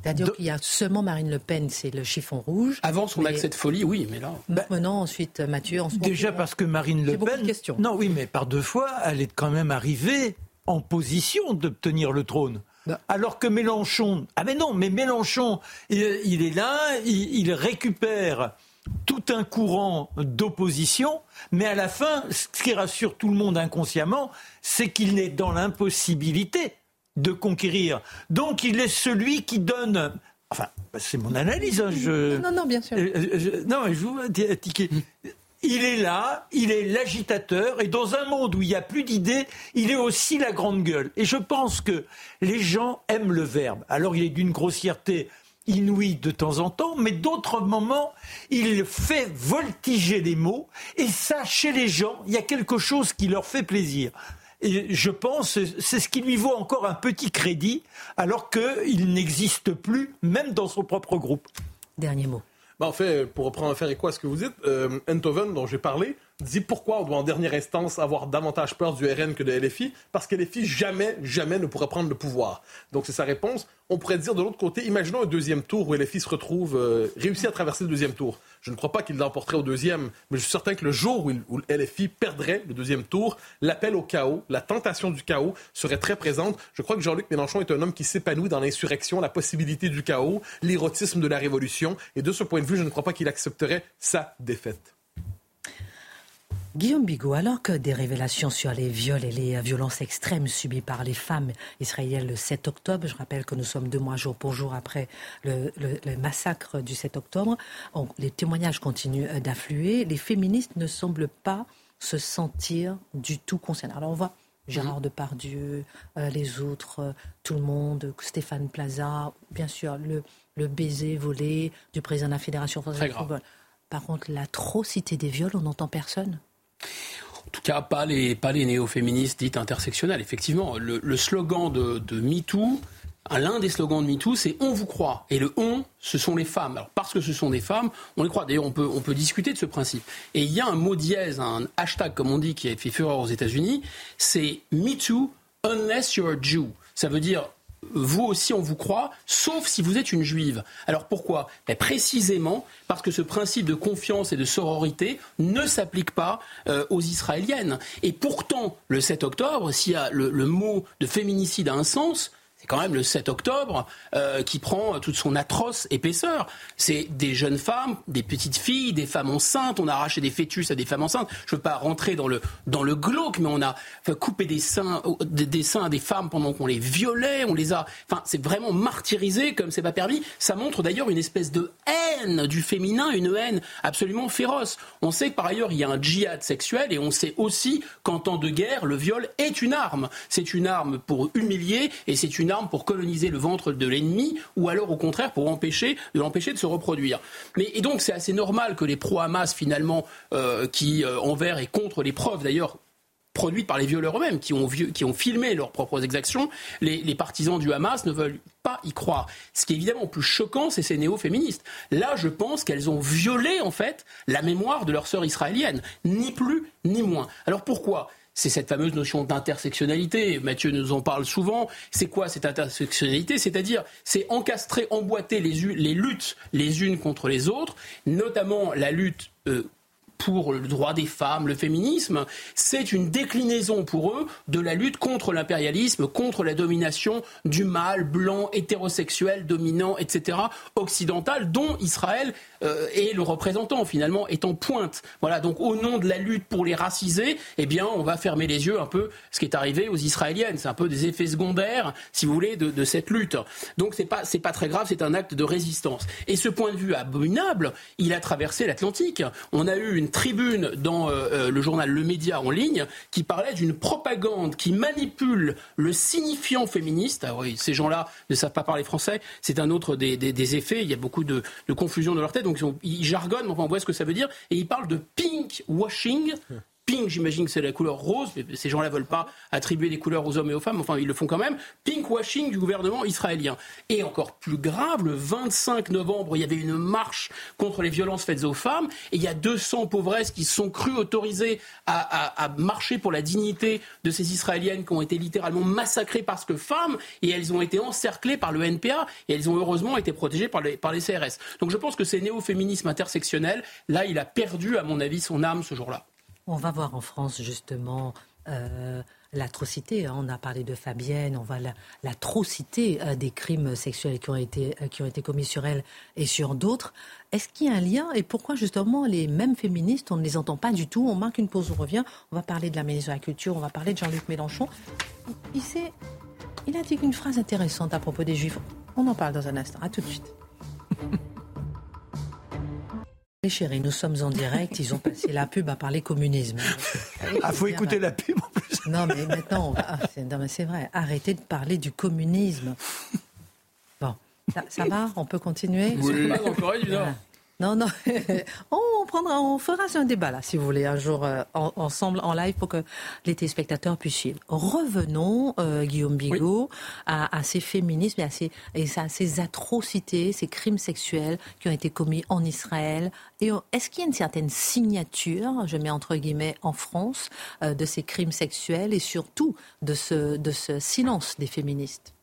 c'est-à-dire qu'il y a seulement Marine Le Pen, c'est le chiffon rouge. Avant son accès de folie, oui, mais là. Bah, maintenant, ensuite, Mathieu. En déjà parce que Marine Le Pen. Non, oui, mais par deux fois, elle est quand même arrivée en position d'obtenir le trône. Alors que Mélenchon, ah mais non, mais Mélenchon, il, est là, il, récupère tout un courant d'opposition, mais à la fin, ce qui rassure tout le monde inconsciemment, c'est qu'il n'est dans l'impossibilité de conquérir. Donc il est celui qui donne Enfin, c'est mon analyse. Hein, je... Non, non, bien sûr. Euh, euh, non, je vous tiquer il est là, il est l'agitateur, et dans un monde où il n'y a plus d'idées, il est aussi la grande gueule. Et je pense que les gens aiment le verbe. Alors il est d'une grossièreté inouïe de temps en temps, mais d'autres moments, il fait voltiger les mots, et ça, chez les gens, il y a quelque chose qui leur fait plaisir. Et je pense, c'est ce qui lui vaut encore un petit crédit, alors qu'il n'existe plus, même dans son propre groupe. Dernier mot. Bah, en fait, pour reprendre faire écho à ce que vous dites, euh, Enthoven, dont j'ai parlé, dit pourquoi on doit en dernière instance avoir davantage peur du RN que de LFI, parce que LFI jamais, jamais ne pourra prendre le pouvoir. Donc c'est sa réponse. On pourrait dire de l'autre côté, imaginons un deuxième tour où LFI se retrouve, euh, réussit à traverser le deuxième tour. Je ne crois pas qu'il l'emporterait au deuxième, mais je suis certain que le jour où, où LFI perdrait le deuxième tour, l'appel au chaos, la tentation du chaos serait très présente. Je crois que Jean-Luc Mélenchon est un homme qui s'épanouit dans l'insurrection, la possibilité du chaos, l'érotisme de la révolution, et de ce point de vue, je ne crois pas qu'il accepterait sa défaite. Guillaume Bigot, alors que des révélations sur les viols et les violences extrêmes subies par les femmes israéliennes le 7 octobre, je rappelle que nous sommes deux mois jour pour jour après le, massacre du 7 octobre, les témoignages continuent euh, d'affluer, les féministes ne semblent pas se sentir du tout concernés. Alors on voit Gérard Depardieu, euh, les autres, euh, tout le monde, Stéphane Plaza, bien sûr le, le baiser volé du président de la Fédération française de football. Par contre, l'atrocité des viols, on n'entend personne. En tout cas, pas les, pas les néo-féministes dites intersectionnelles. Effectivement, le, slogan de, MeToo, l'un des slogans de MeToo, c'est on vous croit. Et le on, ce sont les femmes. Alors, parce que ce sont des femmes, on les croit. D'ailleurs, on peut, on peut discuter de ce principe. Et il y a un mot dièse, un hashtag, comme on dit, qui a fait fureur aux États-Unis, c'est MeToo unless you're a Jew. Ça veut dire vous aussi on vous croit, sauf si vous êtes une juive. Alors pourquoi? Ben, Précisément parce que ce principe de confiance et de sororité ne s'applique pas euh, aux Israéliennes. Et pourtant, le 7 octobre, a le, mot de féminicide a un sens, c'est quand même le 7 octobre euh, qui prend toute son atroce épaisseur. C'est des jeunes femmes, des petites filles, des femmes enceintes. On a arraché des fœtus à des femmes enceintes. Je ne veux pas rentrer dans le, dans le glauque, mais on a coupé des seins, des, seins à des femmes pendant qu'on les violait. On les a. Enfin, c'est vraiment martyrisé comme c'est pas permis. Ça montre d'ailleurs une espèce de haine du féminin, une haine absolument féroce. On sait que par ailleurs il y a un djihad sexuel et on sait aussi qu'en temps de guerre, le viol est une arme. C'est une arme pour humilier et c'est une arme pour coloniser le ventre de l'ennemi ou alors au contraire pour empêcher de l'empêcher de se reproduire. Mais, et donc c'est assez normal que les pro-Hamas finalement euh, qui euh, envers et contre les preuves d'ailleurs produites par les violeurs eux-mêmes, qui ont, qui ont filmé leurs propres exactions, les, les, partisans du Hamas ne veulent pas y croire. Ce qui est évidemment plus choquant, c'est ces néo-féministes. Là, je pense qu'elles ont violé, en fait, la mémoire de leurs sœurs israéliennes. Ni plus, ni moins. Alors pourquoi? C'est cette fameuse notion d'intersectionnalité. Mathieu nous en parle souvent. C'est quoi cette intersectionnalité? C'est-à-dire, c'est encastrer, emboîter les, luttes les unes contre les autres, notamment la lutte euh, pour le droit des femmes, le féminisme, c'est une déclinaison pour eux de la lutte contre l'impérialisme, contre la domination du mâle blanc, hétérosexuel, dominant, etc., occidental, dont Israël euh, est le représentant finalement, est en pointe. Voilà, donc au nom de la lutte pour les raciser, eh bien, on va fermer les yeux un peu ce qui est arrivé aux Israéliennes. C'est un peu des effets secondaires, si vous voulez, de, cette lutte. Donc c'est pas pas très grave, c'est un acte de résistance. Et ce point de vue abominable, il a traversé l'Atlantique. On a eu une tribune dans euh, euh, le journal Le Média en ligne qui parlait d'une propagande qui manipule le signifiant féministe. Ah oui, ces gens-là ne savent pas parler français. C'est un autre des, effets. Il y a beaucoup de, de confusion dans leur tête. Donc ils jargonnent, mais on voit ce que ça veut dire. Et ils parlent de pink washing Pink, j'imagine que c'est la couleur rose, mais ces gens-là veulent pas attribuer des couleurs aux hommes et aux femmes, enfin ils le font quand même. Pink washing du gouvernement israélien. Et encore plus grave, le 25 novembre, il y avait une marche contre les violences faites aux femmes, et il y a 200 pauvresses qui sont crues autorisées à, à, marcher pour la dignité de ces Israéliennes qui ont été littéralement massacrées parce que femmes, et elles ont été encerclées par le NPA, et elles ont heureusement été protégées par les, par les CRS. Donc je pense que ces néo-féminisme intersectionnel, là, il a perdu, à mon avis, son âme ce jour-là. On va voir en France justement euh, l'atrocité. Hein. On a parlé de Fabienne, on voit l'atrocité euh, des crimes sexuels qui ont, été, euh, qui ont été commis sur elle et sur d'autres. Est-ce qu'il y a un lien et pourquoi justement les mêmes féministes, on ne les entend pas du tout? On marque une pause, on revient. On va parler de la ministre de la Culture, on va parler de Jean-Luc Mélenchon. Il, il a dit une phrase intéressante à propos des Juifs. On en parle dans un instant. À tout de suite. Chérie, nous sommes en direct, ils ont passé la pub à parler communisme. Ah, faut écouter la pub en plus. Non, mais maintenant, ah, c'est vrai, arrêtez de parler du communisme. Bon, ça, va? On peut continuer? Oui, encore non, non. on, prendra, on fera un débat là, si vous voulez, un jour euh, ensemble en live pour que les téléspectateurs puissent suivre. Revenons, euh, Guillaume Bigot, à, ces féminismes et à ces, et à ces atrocités, ces crimes sexuels qui ont été commis en Israël. Et est-ce qu'il y a une certaine signature, je mets entre guillemets, en France, euh, de ces crimes sexuels et surtout de ce, de ce silence des féministes?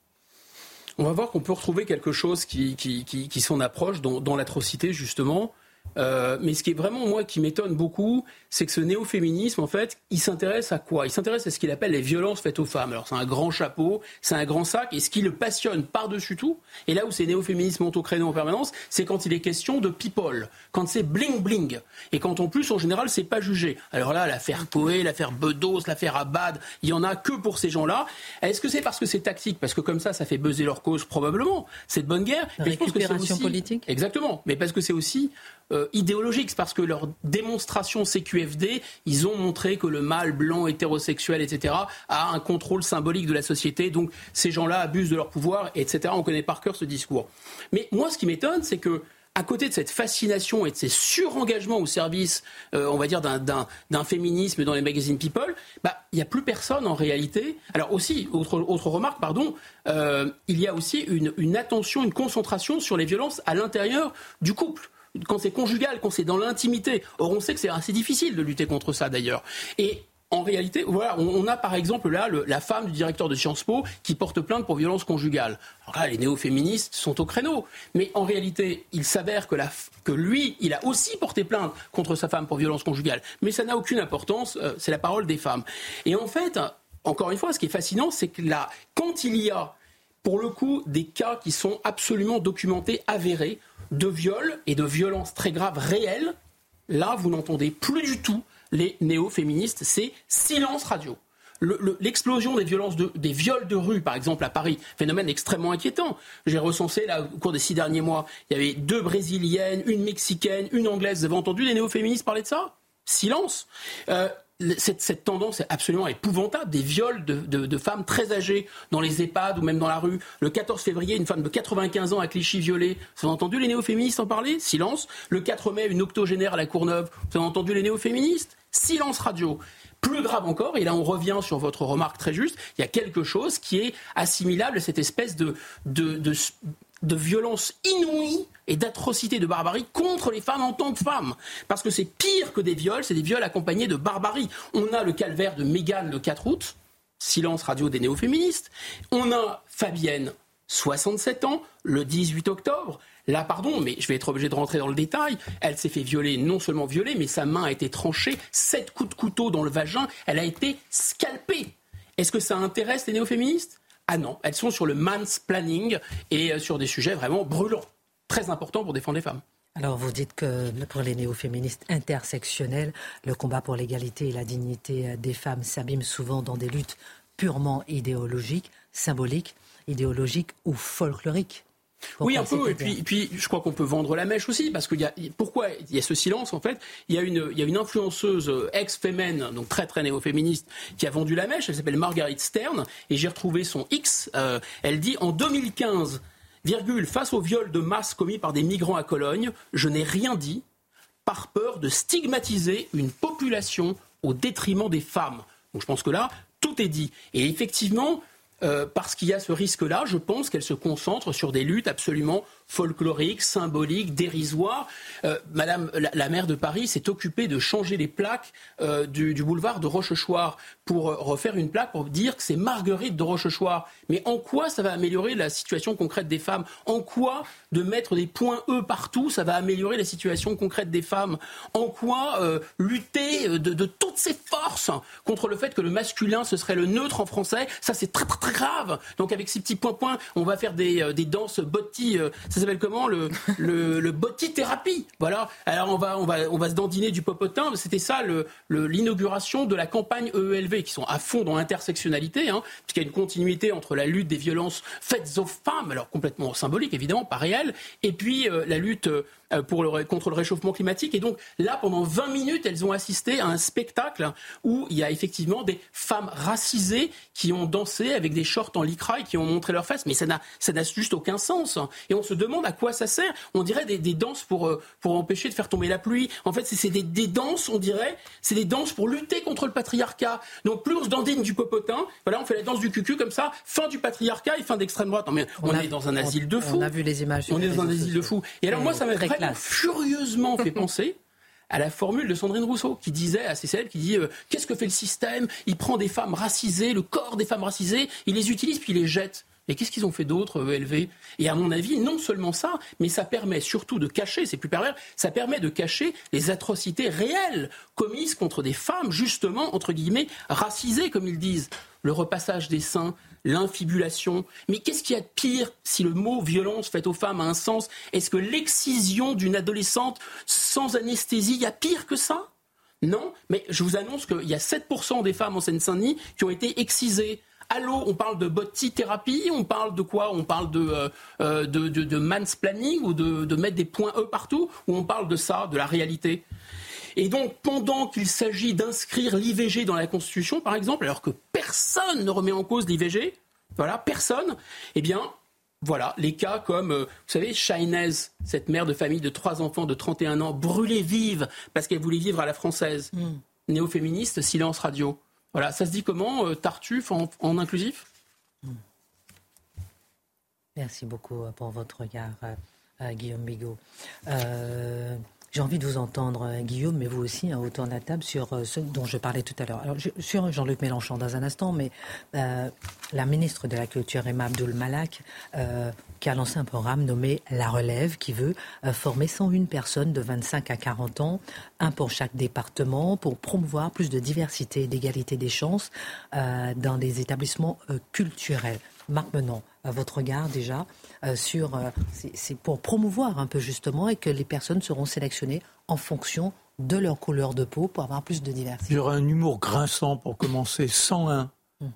On va voir qu'on peut retrouver quelque chose qui, qui, s'en approche dans l'atrocité, justement. Euh, mais ce qui est vraiment, moi, qui m'étonne beaucoup, c'est que ce néo-féminisme, en fait, il s'intéresse à quoi? Il s'intéresse à ce qu'il appelle les violences faites aux femmes. Alors, c'est un grand chapeau, c'est un grand sac, et ce qui le passionne par-dessus tout, et là où ces néo-féministes montent au créneau en permanence, c'est quand il est question de people, quand c'est bling-bling, et quand en plus, en général, c'est pas jugé. Alors là, l'affaire Coé, l'affaire Bedos, l'affaire Abad, il y en a que pour ces gens-là. Est-ce que c'est parce que c'est tactique? Parce que comme ça, ça fait buzzer leur cause, probablement. C'est de bonne guerre. Mais je pense que aussi... politique? Exactement. Mais parce que c'est aussi euh, idéologique. C'est parce que leur démonstration CQFD, ils ont montré que le mâle blanc, hétérosexuel, etc., a un contrôle symbolique de la société. Donc ces gens-là abusent de leur pouvoir, etc. On connaît par cœur ce discours. Mais moi, ce qui m'étonne, c'est que à côté de cette fascination et de ces surengagements au service, euh, on va dire, d'un féminisme dans les magazines People, bah, il n'y a plus personne en réalité. Alors aussi, autre, remarque, pardon, euh, il y a aussi une attention, une concentration sur les violences à l'intérieur du couple quand c'est conjugal, quand c'est dans l'intimité. Or, on sait que c'est assez difficile de lutter contre ça d'ailleurs. Et en réalité, voilà, on, a par exemple là la femme du directeur de Sciences Po qui porte plainte pour violence conjugale. Alors là, les néo-féministes sont au créneau. Mais en réalité, il s'avère que, lui, il a aussi porté plainte contre sa femme pour violence conjugale. Mais ça n'a aucune importance, euh, c'est la parole des femmes. Et en fait, encore une fois, ce qui est fascinant, c'est que là, quand il y a, pour le coup, des cas qui sont absolument documentés, avérés, de viol et de violences très graves réelles, là, vous n'entendez plus du tout les néo-féministes. C'est silence radio. L'explosion des violences, des viols de rue, par exemple à Paris, phénomène extrêmement inquiétant. J'ai recensé là au cours des six derniers mois, il y avait deux brésiliennes, une mexicaine, une anglaise. Vous avez entendu les néo-féministes parler de ça? Silence. Euh, cette, tendance est absolument épouvantable, des viols de, femmes très âgées dans les EHPAD ou même dans la rue. Le 14 février, une femme de 95 ans à Clichy violée. Vous avez entendu les néo-féministes en parler? Silence. Le 4 mai, une octogénaire à la Courneuve. Vous avez entendu les néo-féministes? Silence radio. Plus grave encore, et là on revient sur votre remarque très juste, il y a quelque chose qui est assimilable à cette espèce de, de, de violence inouïe et d'atrocité, de barbarie contre les femmes en tant que femmes. Parce que c'est pire que des viols, c'est des viols accompagnés de barbarie. On a le calvaire de Mégane le 4 août, silence radio des néo-féministes. On a Fabienne, 67 ans, le 18 octobre. Là, pardon, mais je vais être obligé de rentrer dans le détail. Elle s'est fait violer, non seulement violer, mais sa main a été tranchée, sept coups de couteau dans le vagin, elle a été scalpée. Est-ce que ça intéresse les néo-féministes? Ah non, elles sont sur le mansplaining et euh, sur des sujets vraiment brûlants, très importants pour défendre les femmes. Alors vous dites que pour les néo-féministes intersectionnels, le combat pour l'égalité et la dignité euh, des femmes s'abîme souvent dans des luttes purement idéologiques, symboliques, idéologiques ou folkloriques oui, un peu. Et puis, puis, je crois qu'on peut vendre la mèche aussi, parce qu'il y a pourquoi il y a ce silence en fait? Il y a une, il y a une influenceuse euh, ex-fémène, donc très très néo-féministe, qui a vendu la mèche. Elle s'appelle Marguerite Stern, et j'ai retrouvé son X. Euh, elle dit en 2015, virgule, face au viol de masse commis par des migrants à Cologne, je n'ai rien dit par peur de stigmatiser une population au détriment des femmes. Donc je pense que là, tout est dit. Et effectivement, euh, parce qu'il y a ce risque-là, je pense qu'elle se concentre sur des luttes absolument folklorique, symbolique, dérisoire. Euh, Madame la, maire de Paris s'est occupée de changer les plaques euh, du, boulevard de Rochechouart pour euh, refaire une plaque pour dire que c'est Marguerite de Rochechouart. Mais en quoi ça va améliorer la situation concrète des femmes? En quoi de mettre des points E partout, ça va améliorer la situation concrète des femmes? En quoi lutter de, toutes ces forces contre le fait que le masculin ce serait le neutre en français? Ça c'est très, très grave. Donc avec ces petits points points, on va faire des, des danses botti ça s'appelle comment le, le, le. Voilà. Alors on va, on va, on va se dandiner du popotin. C'était ça l'inauguration de la campagne EELV, qui sont à fond dans l'intersectionnalité, hein, puisqu'il y a une continuité entre la lutte des violences faites aux femmes, alors complètement symbolique évidemment, pas réelle, et puis euh, la lutte euh, pour le, contre le réchauffement climatique. Et donc là, pendant 20 minutes, elles ont assisté à un spectacle où il y a effectivement des femmes racisées qui ont dansé avec des shorts en lycra et qui ont montré leurs fesses. Mais ça n'a, ça n'a juste aucun sens. Et on se demande à quoi ça sert. On dirait des, des danses pour, euh, pour empêcher de faire tomber la pluie. En fait, c'est, des, des, danses, on dirait, c'est des danses pour lutter contre le patriarcat. Donc plus on se dandine du popotin, voilà, on fait la danse du cucu comme ça, fin du patriarcat et fin d'extrême droite. Non, mais on, est dans un asile de fous. On a vu les images. On est dans un asile de fous. Et alors moi, ça m'a furieusement fait penser à la formule de Sandrine Rousseau, qui disait à ses célèbres, qui dit euh, qu'est-ce que fait le système? Il prend des femmes racisées, le corps des femmes racisées, il les utilise puis il les jette. Mais qu'est-ce qu'ils ont fait d'autre, ELV Et à mon avis, non seulement ça, mais ça permet surtout de cacher, c'est plus pervers, ça permet de cacher les atrocités réelles commises contre des femmes, justement, entre guillemets, racisées, comme ils disent. Le repassage des seins, l'infibulation. Mais qu'est-ce qu'il y a de pire si le mot violence faite aux femmes a un sens? Est-ce que l'excision d'une adolescente sans anesthésie, il y a pire que ça? Non, mais je vous annonce qu'il y a 7% des femmes en Seine-Saint-Denis qui ont été excisées. Allô, on parle de botti-thérapie, on parle de quoi? On parle de, euh, euh, de, ou de, de mettre des points E partout? Ou on parle de ça, de la réalité? Et donc, pendant qu'il s'agit d'inscrire l'IVG dans la Constitution, par exemple, alors que personne ne remet en cause l'IVG, voilà, personne, eh bien, voilà, les cas comme, euh, vous savez, Shainez, cette mère de famille de trois enfants de 31 ans, brûlée vive parce qu'elle voulait vivre à la française. Mm. Néo-féministe, silence radio. Voilà, ça se dit comment, euh, Tartuffe en, inclusif? Merci beaucoup euh, pour votre regard, Guillaume Bigot. J'ai envie de vous entendre, euh, Guillaume, mais vous aussi, hein, autour de la table, sur euh, ce dont je parlais tout à l'heure. Alors, sur Jean-Luc Mélenchon dans un instant, mais euh, la ministre de la Culture, Emma Abdul Malak, qui a lancé un programme nommé La Relève, qui veut former 101 personnes de 25 à 40 ans, un pour chaque département, pour promouvoir plus de diversité et d'égalité des chances dans les établissements culturels. Marc Menon, votre regard déjà euh, sur. Euh, c'est pour promouvoir un peu justement et que les personnes seront sélectionnées en fonction de leur couleur de peau pour avoir plus de diversité. J'aurais un humour grinçant pour commencer. 101.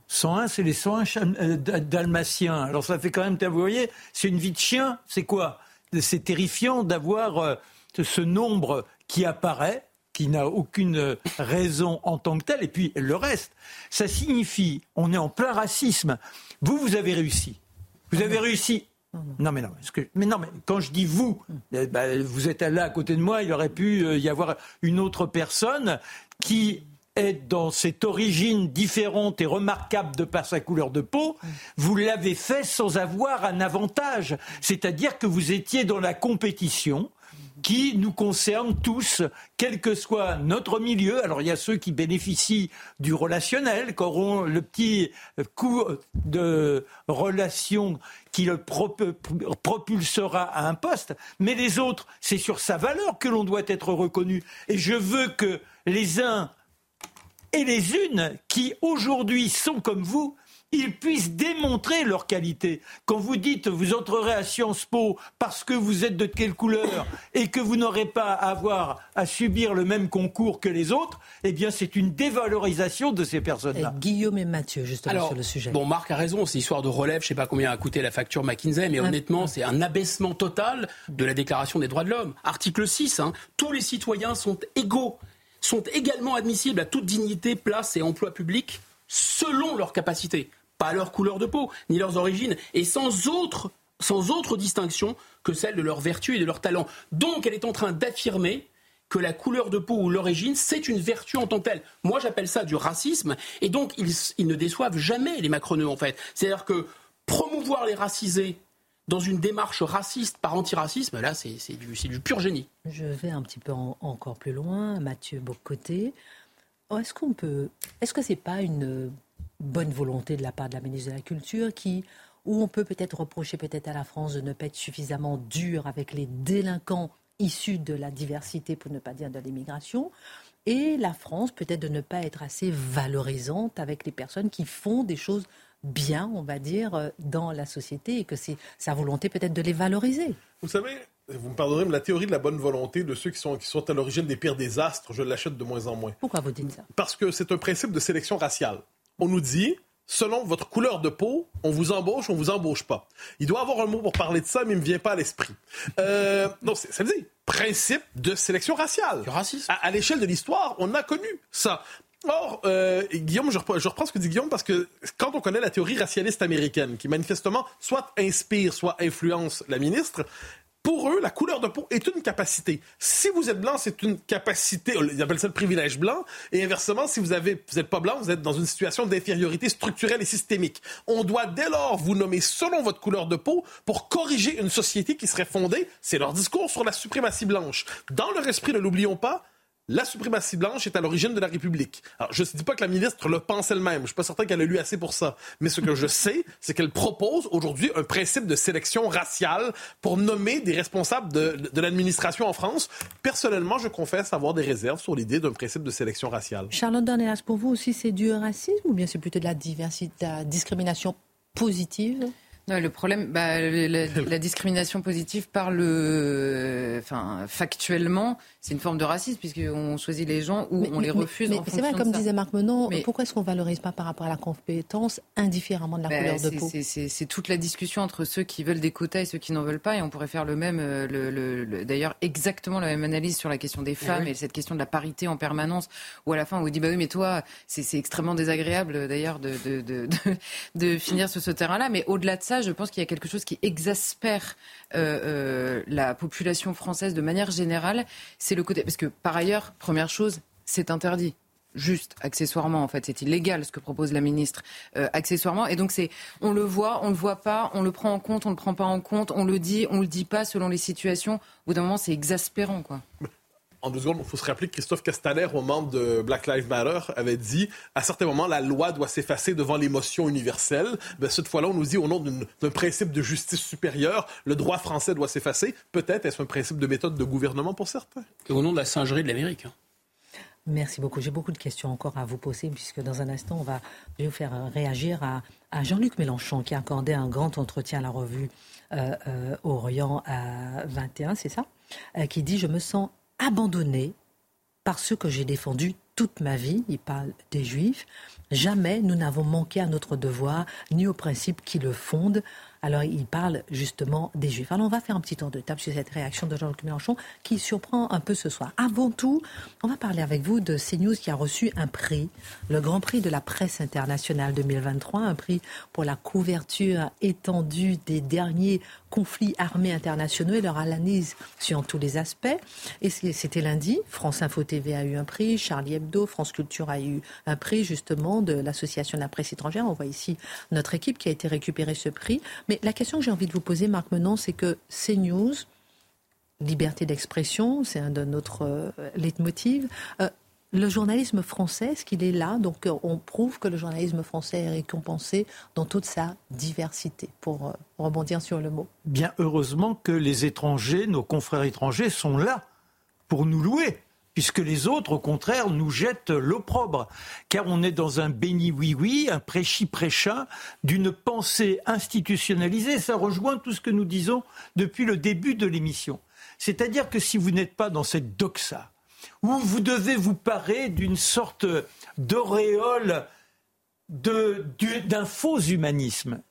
101, c'est les 101 euh, dalmatiens. Alors ça fait quand même, vous voyez, c'est une vie de chien. C'est quoi? C'est terrifiant d'avoir ce nombre qui apparaît qui n'a aucune raison en tant que tel, et puis le reste. Ça signifie, on est en plein racisme. Vous, vous avez réussi. Vous avez réussi. Non, mais non, mais non, mais quand je dis vous, eh ben, vous êtes là à côté de moi, il aurait pu euh, y avoir une autre personne qui est dans cette origine différente et remarquable de par sa couleur de peau, vous l'avez fait sans avoir un avantage. C'est-à-dire que vous étiez dans la compétition qui nous concerne tous, quel que soit notre milieu. Alors il y a ceux qui bénéficient du relationnel, qui auront le petit coup de relation qui le propulsera à un poste, mais les autres, c'est sur sa valeur que l'on doit être reconnu. Et je veux que les uns et les unes qui aujourd'hui sont comme vous ils puissent démontrer leur qualité. Quand vous dites vous entrerez à Sciences Po parce que vous êtes de quelle couleur et que vous n'aurez pas à avoir à subir le même concours que les autres, eh bien c'est une dévalorisation de ces personnes-là. Guillaume et Mathieu, justement sur le sujet. Bon, Marc a raison, c'est histoire de relève, je ne sais pas combien a coûté la facture McKinsey, mais honnêtement, c'est un abaissement total de la Déclaration des droits de l'homme. Article 6, hein, tous les citoyens sont égaux, sont également admissibles à toute dignité, place et emploi public selon leurs capacités pas leur couleur de peau, ni leurs origines, et sans autre, distinction que celle de leur vertu et de leur talent. Donc elle est en train d'affirmer que la couleur de peau ou l'origine, c'est une vertu en tant que telle. Moi, j'appelle ça du racisme, et donc ils, ne déçoivent jamais les macroneux, en fait. C'est-à-dire que promouvoir les racisés dans une démarche raciste par antiracisme, là, c'est du, pur génie. Je vais un petit peu encore plus loin, Mathieu Bocoté. Est-ce qu'on peut, est-ce que c'est pas une bonne volonté de la part de la ministre de la Culture qui où on peut peut-être reprocher peut-être à la France de ne pas être suffisamment dur avec les délinquants issus de la diversité, pour ne pas dire de l'immigration, et la France peut-être de ne pas être assez valorisante avec les personnes qui font des choses bien, on va dire, euh, dans la société, et que c'est sa volonté peut-être de les valoriser. Vous savez, vous me pardonnerez, mais la théorie de la bonne volonté de ceux qui sont, qui sont à l'origine des pires désastres, je l'achète de moins en moins. Pourquoi vous dites ça? Parce que c'est un principe de sélection raciale on nous dit, selon votre couleur de peau, on vous embauche, on vous embauche pas. Il doit avoir un mot pour parler de ça, mais il me vient pas à l'esprit. Euh, non, ça veut dire principe de sélection raciale. Du racisme. À, l'échelle de l'histoire, on a connu ça. Or, euh, Guillaume, je reprends, je reprends, ce que dit Guillaume parce que quand on connaît la théorie racialiste américaine, qui manifestement soit inspire, soit influence la ministre, pour eux, la couleur de peau est une capacité. Si vous êtes blanc, c'est une capacité. Ils appellent ça le privilège blanc. Et inversement, si vous n'êtes pas blanc, vous êtes dans une situation d'infériorité structurelle et systémique. On doit dès lors vous nommer selon votre couleur de peau pour corriger une société qui serait fondée, c'est leur discours sur la suprématie blanche. Dans leur esprit, ne l'oublions pas, la suprématie blanche est à l'origine de la République. Alors, je ne dis pas que la ministre le pense elle-même. Je ne suis pas certain qu'elle ait lu assez pour ça. Mais ce que je sais, c'est qu'elle propose aujourd'hui un principe de sélection raciale pour nommer des responsables de, l'administration en France. Personnellement, je confesse avoir des réserves sur l'idée d'un principe de sélection raciale. Charlotte Dornelas, pour vous aussi, c'est du racisme ou bien c'est plutôt de la diversité, de la discrimination positive? Le problème, bah, la, discrimination positive par le, enfin, factuellement, c'est une forme de racisme puisqu'on choisit les gens ou on les refuse. Mais, c'est vrai, comme disait Marc Menon, pourquoi est-ce qu'on valorise pas par rapport à la compétence indifféremment de la bah, couleur de peau C'est toute la discussion entre ceux qui veulent des quotas et ceux qui n'en veulent pas, et on pourrait faire le même, euh, le, d'ailleurs exactement la même analyse sur la question des eh femmes et, cette question de la parité en permanence, où à la fin on vous dit bah oui mais toi c'est extrêmement désagréable d'ailleurs de de, de, de, finir sur ce terrain-là, mais au-delà de ça, je pense qu'il y a quelque chose qui exaspère euh, euh, la population française de manière générale c'est le côté. Parce que par ailleurs, première chose, c'est interdit. Juste accessoirement en fait. C'est illégal ce que propose la ministre euh, accessoirement. Et donc c'est on le voit on le voit pas on le prend en compte on le prend pas en compte on le dit on le dit pas selon les situations. Au bout d'un moment c'est exaspérant quoi en deux secondes, il faut se rappeler que Christophe Castaner, au membre de Black Lives Matter, avait dit à certains moments la loi doit s'effacer devant l'émotion universelle. Ben, cette fois-là, on nous dit au nom d'un principe de justice supérieure, le droit français doit s'effacer. Peut-être est-ce un principe de méthode de gouvernement pour certains? Et au nom de la singerie de l'Amérique. Hein. Merci beaucoup. J'ai beaucoup de questions encore à vous poser, puisque dans un instant, on va vous faire réagir à, Jean-Luc Mélenchon, qui a accordé un grand entretien à la revue euh, euh, Orient à 21, c'est ça? Euh, Qui dit Je me sens abandonné par ceux que j'ai défendus toute ma vie, il parle des juifs, jamais nous n'avons manqué à notre devoir ni aux principes qui le fondent. Alors il parle justement des Juifs. Alors on va faire un petit tour de table sur cette réaction de Jean-Luc Mélenchon qui surprend un peu ce soir. Avant tout, on va parler avec vous de CNews qui a reçu un prix, le Grand Prix de la presse internationale 2023, un prix pour la couverture étendue des derniers conflits armés internationaux et leur analyse sur tous les aspects. Et c'était lundi, France Info TV a eu un prix, Charlie Hebdo, France Culture a eu un prix justement de l'Association de la presse étrangère. On voit ici notre équipe qui a été récupérer ce prix. Mais la question que j'ai envie de vous poser, Marc Menon, c'est que CNews, liberté d'expression, c'est un de notre euh, leitmotiv. Euh, le journalisme français, est-ce qu'il est là Donc euh, on prouve que le journalisme français est récompensé dans toute sa diversité, pour rebondir sur le mot. Bien heureusement que les étrangers, nos confrères étrangers, sont là pour nous louer puisque les autres, au contraire, nous jettent l'opprobre. Car on est dans un béni oui-oui, un prêchi-prêcha, d'une pensée institutionnalisée. Ça rejoint tout ce que nous disons depuis le début de l'émission. C'est-à-dire que si vous n'êtes pas dans cette doxa, où vous devez vous parer d'une sorte d'auréole d'un faux humanisme,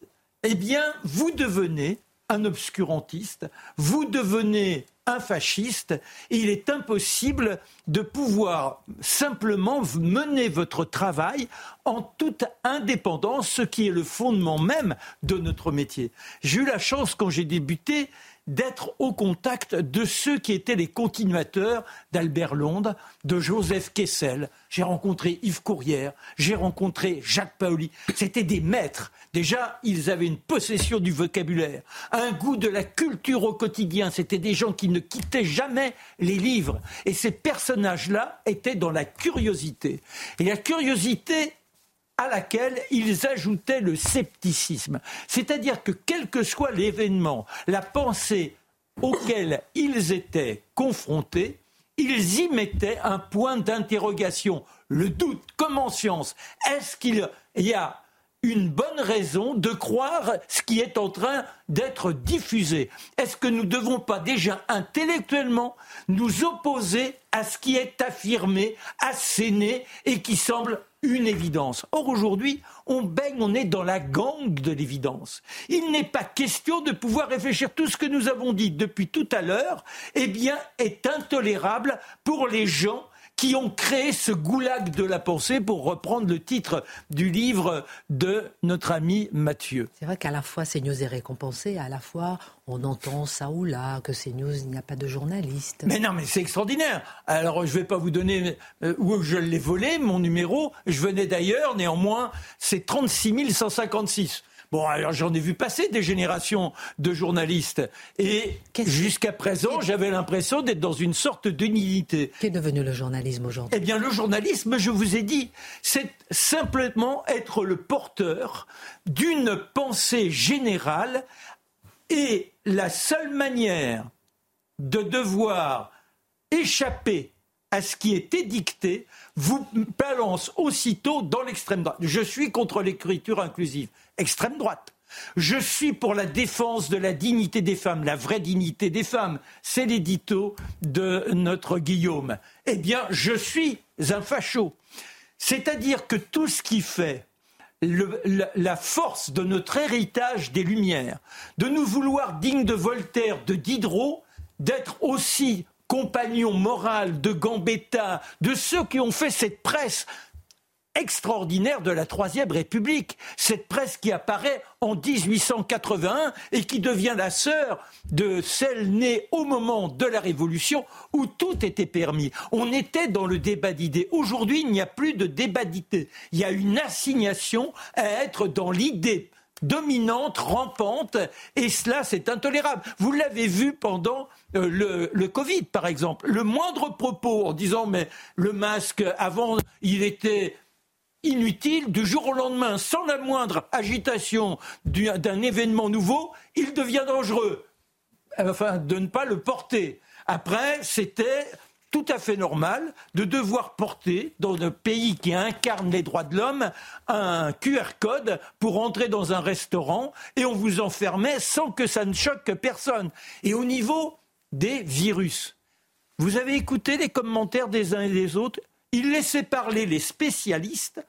eh bien, vous devenez un obscurantiste, vous devenez un fasciste et il est impossible de pouvoir simplement mener votre travail en toute indépendance, ce qui est le fondement même de notre métier. J'ai eu la chance, quand j'ai débuté, d'être au contact de ceux qui étaient les continuateurs d'Albert Londres, de Joseph Kessel. J'ai rencontré Yves Courrière, j'ai rencontré Jacques Paoli. C'était des maîtres. Déjà, ils avaient une possession du vocabulaire, un goût de la culture au quotidien. C'était des gens qui ne quittaient jamais les livres. Et ces personnages-là étaient dans la curiosité. Et la curiosité, à laquelle ils ajoutaient le scepticisme. C'est-à-dire que quel que soit l'événement, la pensée auquel ils étaient confrontés, ils y mettaient un point d'interrogation, le doute, comme en science. Est-ce qu'il y a une bonne raison de croire ce qui est en train d'être diffusé? Est-ce que nous ne devons pas déjà intellectuellement nous opposer à ce qui est affirmé, asséné et qui semble une évidence. Or aujourd'hui, on baigne, on est dans la gangue de l'évidence. Il n'est pas question de pouvoir réfléchir. Tout ce que nous avons dit depuis tout à l'heure, eh bien, est intolérable pour les gens qui ont créé ce goulag de la pensée, pour reprendre le titre du livre de notre ami Mathieu. C'est vrai qu'à la fois CNews est récompensé, à la fois on entend ça ou là, que CNews, il n'y a pas de journalistes. Mais non, mais c'est extraordinaire. Alors, je ne vais pas vous donner euh, où je l'ai volé, mon numéro. Je venais d'ailleurs, néanmoins, c'est 36 156. Bon, alors j'en ai vu passer des générations de journalistes. Et jusqu'à présent, j'avais l'impression d'être dans une sorte d'unité. Qu'est devenu le journalisme aujourd'hui? Eh bien, le journalisme, je vous ai dit, c'est simplement être le porteur d'une pensée générale et la seule manière de devoir échapper à ce qui est édicté vous balance aussitôt dans l'extrême droite. Je suis contre l'écriture inclusive extrême droite. Je suis pour la défense de la dignité des femmes, la vraie dignité des femmes. C'est l'édito de notre Guillaume. Eh bien, je suis un facho. C'est-à-dire que tout ce qui fait la, force de notre héritage des Lumières, de nous vouloir dignes de Voltaire, de Diderot, d'être aussi compagnons moral de Gambetta, de ceux qui ont fait cette presse extraordinaire de la Troisième République. Cette presse qui apparaît en 1881 et qui devient la sœur de celle née au moment de la Révolution où tout était permis. On était dans le débat d'idées. Aujourd'hui, il n'y a plus de débat d'idées. Il y a une assignation à être dans l'idée dominante, rampante, et cela, c'est intolérable. Vous l'avez vu pendant euh, le, le, Covid, par exemple. Le moindre propos en disant, mais le masque, avant, il était inutile, du jour au lendemain, sans la moindre agitation d'un événement nouveau, il devient dangereux. Enfin, de ne pas le porter. Après, c'était tout à fait normal de devoir porter, dans un pays qui incarne les droits de l'homme, un QR code pour entrer dans un restaurant et on vous enfermait sans que ça ne choque personne. Et au niveau des virus, vous avez écouté les commentaires des uns et des autres il laissait parler les spécialistes.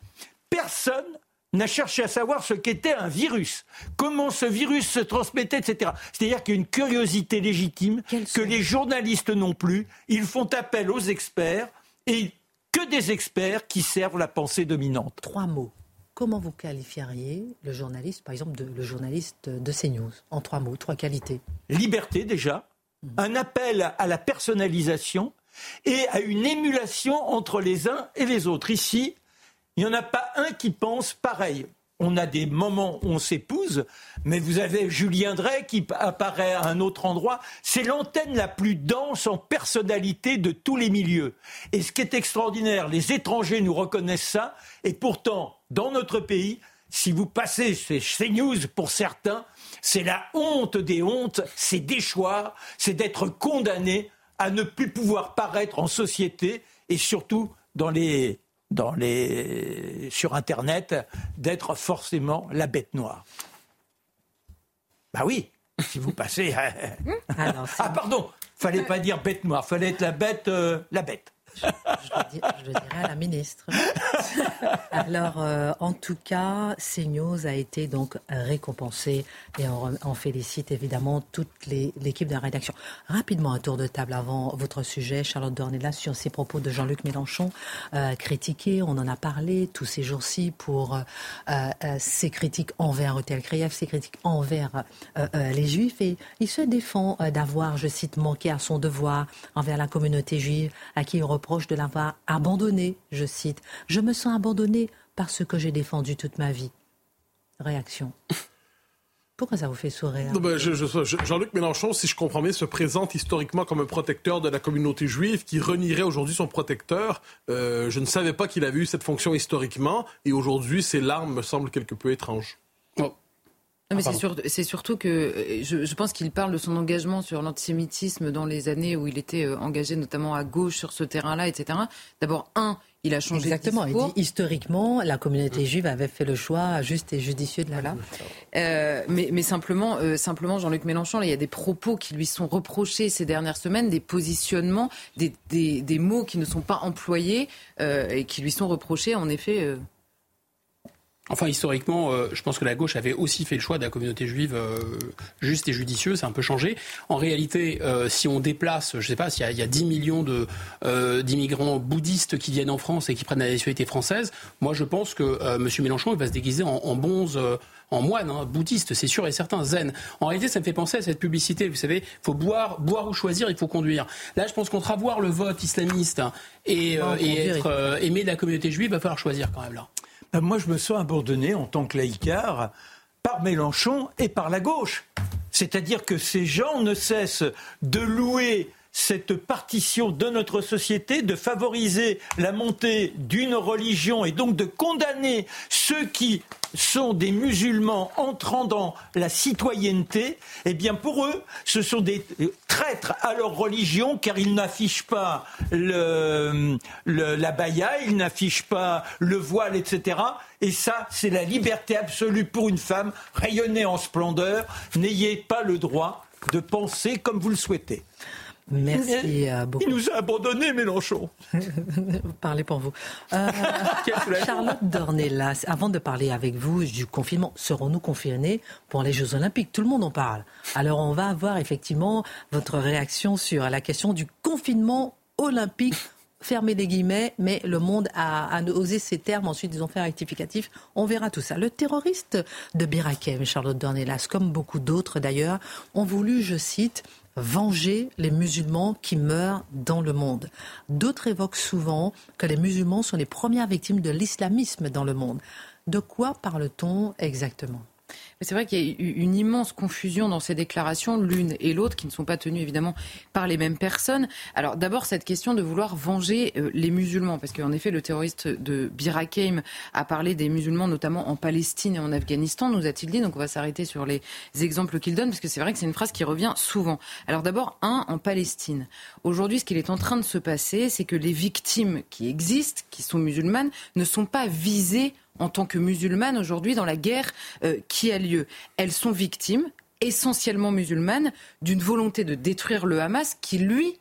Personne n'a cherché à savoir ce qu'était un virus, comment ce virus se transmettait, etc. C'est-à-dire qu'il y a une curiosité légitime que les journalistes n'ont plus. Ils font appel aux experts et que des experts qui servent la pensée dominante. Trois mots. Comment vous qualifieriez le journaliste, par exemple, le journaliste de CNews, en trois mots, trois qualités? Liberté déjà, hmm. un appel à la personnalisation et à une émulation entre les uns et les autres. Ici, il n'y en a pas un qui pense pareil. On a des moments où on s'épouse, mais vous avez Julien Drey qui apparaît à un autre endroit. C'est l'antenne la plus dense en personnalité de tous les milieux. Et ce qui est extraordinaire, les étrangers nous reconnaissent ça, et pourtant, dans notre pays, si vous passez ces news pour certains, c'est la honte des hontes, c'est déchoir, c'est d'être condamné à ne plus pouvoir paraître en société et surtout dans les dans les, sur Internet d'être forcément la bête noire. Bah oui, si vous passez. ah, ah pardon, fallait pas dire bête noire, fallait être la bête, euh, la bête je, le dirais à la ministre. Alors, euh, en tout cas, CNews a été donc récompensé et on, félicite évidemment toute l'équipe de la rédaction. Rapidement, un tour de table avant votre sujet, Charlotte Dornella, sur ces propos de Jean-Luc Mélenchon, euh, critiqué, on en a parlé tous ces jours-ci pour euh, ses critiques envers Hôtel Krief, ses critiques envers les Juifs et il se défend d'avoir, je cite, manqué à son devoir envers la communauté juive à qui il reproche de l'avoir abandonné, je cite. Je me sens abandonné par ce que j'ai défendu toute ma vie. Réaction. Pourquoi ça vous fait sourire ben, Jean-Luc Mélenchon, si je comprends bien, se présente historiquement comme un protecteur de la communauté juive qui renierait aujourd'hui son protecteur. Euh, je ne savais pas qu'il avait eu cette fonction historiquement et aujourd'hui, ses larmes me semblent quelque peu étranges. Oh. Mais c'est, surtout que euh, je, pense qu'il parle de son engagement sur l'antisémitisme dans les années où il était euh, engagé notamment à gauche sur ce terrain-là, etc. D'abord, un, il a changé Exactement. de discours. Il dit historiquement, la communauté juive avait fait le choix juste et judicieux de la voilà. Euh, mais, mais, simplement, simplement Jean-Luc Mélenchon, il y a des propos qui lui sont reprochés ces dernières semaines, des positionnements, des, des, des mots qui ne sont pas employés et qui lui sont reprochés, en effet. Enfin, historiquement, euh, je pense que la gauche avait aussi fait le choix de la communauté juive euh, juste et judicieuse. C'est un peu changé. En réalité, euh, si on déplace, je ne sais pas, s'il y, a 10 millions d'immigrants bouddhistes qui viennent en France et qui prennent la nationalité française, moi, je pense que M. Mélenchon il va se déguiser en, en bonze en moine, hein, bouddhiste, c'est sûr et certain, zen. En réalité, ça me fait penser à cette publicité. Vous savez, il faut boire, boire ou choisir, il faut conduire. Là, je pense qu'entre avoir le vote islamiste et, être aimé de la communauté juive, il va falloir choisir quand même là. Ben, moi, je me sens abandonné en tant que laïcard par Mélenchon et par la gauche. C'est-à-dire que ces gens ne cessent de louer cette partition de notre société, de favoriser la montée d'une religion et donc de condamner ceux qui sont des musulmans entrant dans la citoyenneté, eh bien pour eux, ce sont des traîtres à leur religion car ils n'affichent pas la baya, ils n'affichent pas le voile, etc. Et ça, c'est la liberté absolue pour une femme, rayonner en splendeur. N'ayez pas le droit de penser comme vous le souhaitez. Merci euh, beaucoup. Il nous a abandonnés, Mélenchon. Parlez pour vous. Euh, Charlotte Dornelas, avant de parler avec vous du confinement, serons-nous confinés pour les Jeux Olympiques? Tout le monde en parle. Alors on va avoir effectivement votre réaction sur la question du confinement olympique fermez les guillemets, mais le monde a, osé ces termes. Ensuite, ils ont fait un rectificatif. On verra tout ça. Le terroriste de Birakem, Charlotte Dornelas, comme beaucoup d'autres d'ailleurs, ont voulu, je cite, venger les musulmans qui meurent dans le monde. D'autres évoquent souvent que les musulmans sont les premières victimes de l'islamisme dans le monde. De quoi parle-t-on exactement? C'est vrai qu'il y a eu une immense confusion dans ces déclarations, l'une et l'autre, qui ne sont pas tenues évidemment par les mêmes personnes. Alors d'abord, cette question de vouloir venger euh, les musulmans, parce qu'en effet, le terroriste de Birakeim a parlé des musulmans, notamment en Palestine et en Afghanistan, nous a-t-il dit. Donc on va s'arrêter sur les exemples qu'il donne, parce que c'est vrai que c'est une phrase qui revient souvent. Alors d'abord, un, en Palestine. Aujourd'hui, ce qu'il est en train de se passer, c'est que les victimes qui existent, qui sont musulmanes, ne sont pas visées en tant que musulmanes aujourd'hui dans la guerre euh, qui a lieu. Elles sont victimes, essentiellement musulmanes, d'une volonté de détruire le Hamas qui, lui,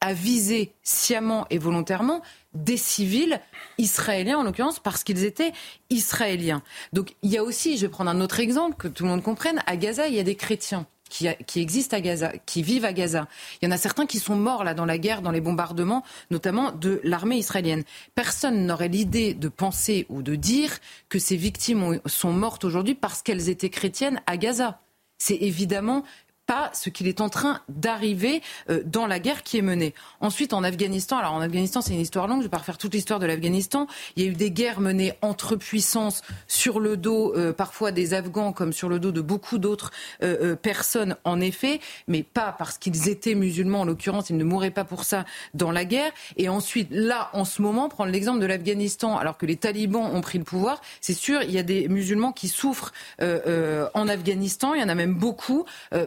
a visé sciemment et volontairement des civils israéliens, en l'occurrence, parce qu'ils étaient israéliens. Donc il y a aussi, je vais prendre un autre exemple, que tout le monde comprenne, à Gaza, il y a des chrétiens. Qui, existent à Gaza, qui vivent à Gaza. Il y en a certains qui sont morts là dans la guerre, dans les bombardements, notamment de l'armée israélienne. Personne n'aurait l'idée de penser ou de dire que ces victimes sont mortes aujourd'hui parce qu'elles étaient chrétiennes à Gaza. C'est évidemment pas ce qu'il est en train d'arriver euh, dans la guerre qui est menée. Ensuite, en Afghanistan, alors en Afghanistan, c'est une histoire longue, je ne vais pas refaire toute l'histoire de l'Afghanistan. Il y a eu des guerres menées entre puissances sur le dos, euh, parfois des Afghans, comme sur le dos de beaucoup d'autres euh, personnes, en effet, mais pas parce qu'ils étaient musulmans, en l'occurrence, ils ne mouraient pas pour ça dans la guerre. Et ensuite, là, en ce moment, prendre l'exemple de l'Afghanistan, alors que les talibans ont pris le pouvoir, c'est sûr, il y a des musulmans qui souffrent en Afghanistan, il y en a même beaucoup,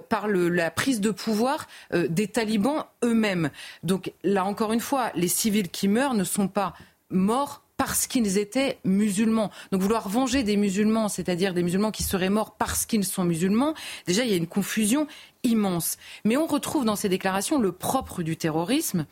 par la prise de pouvoir euh, des talibans eux-mêmes. Donc là encore une fois, les civils qui meurent ne sont pas morts parce qu'ils étaient musulmans. Donc vouloir venger des musulmans, c'est-à-dire des musulmans qui seraient morts parce qu'ils sont musulmans, déjà il y a une confusion immense. Mais on retrouve dans ces déclarations le propre du terrorisme,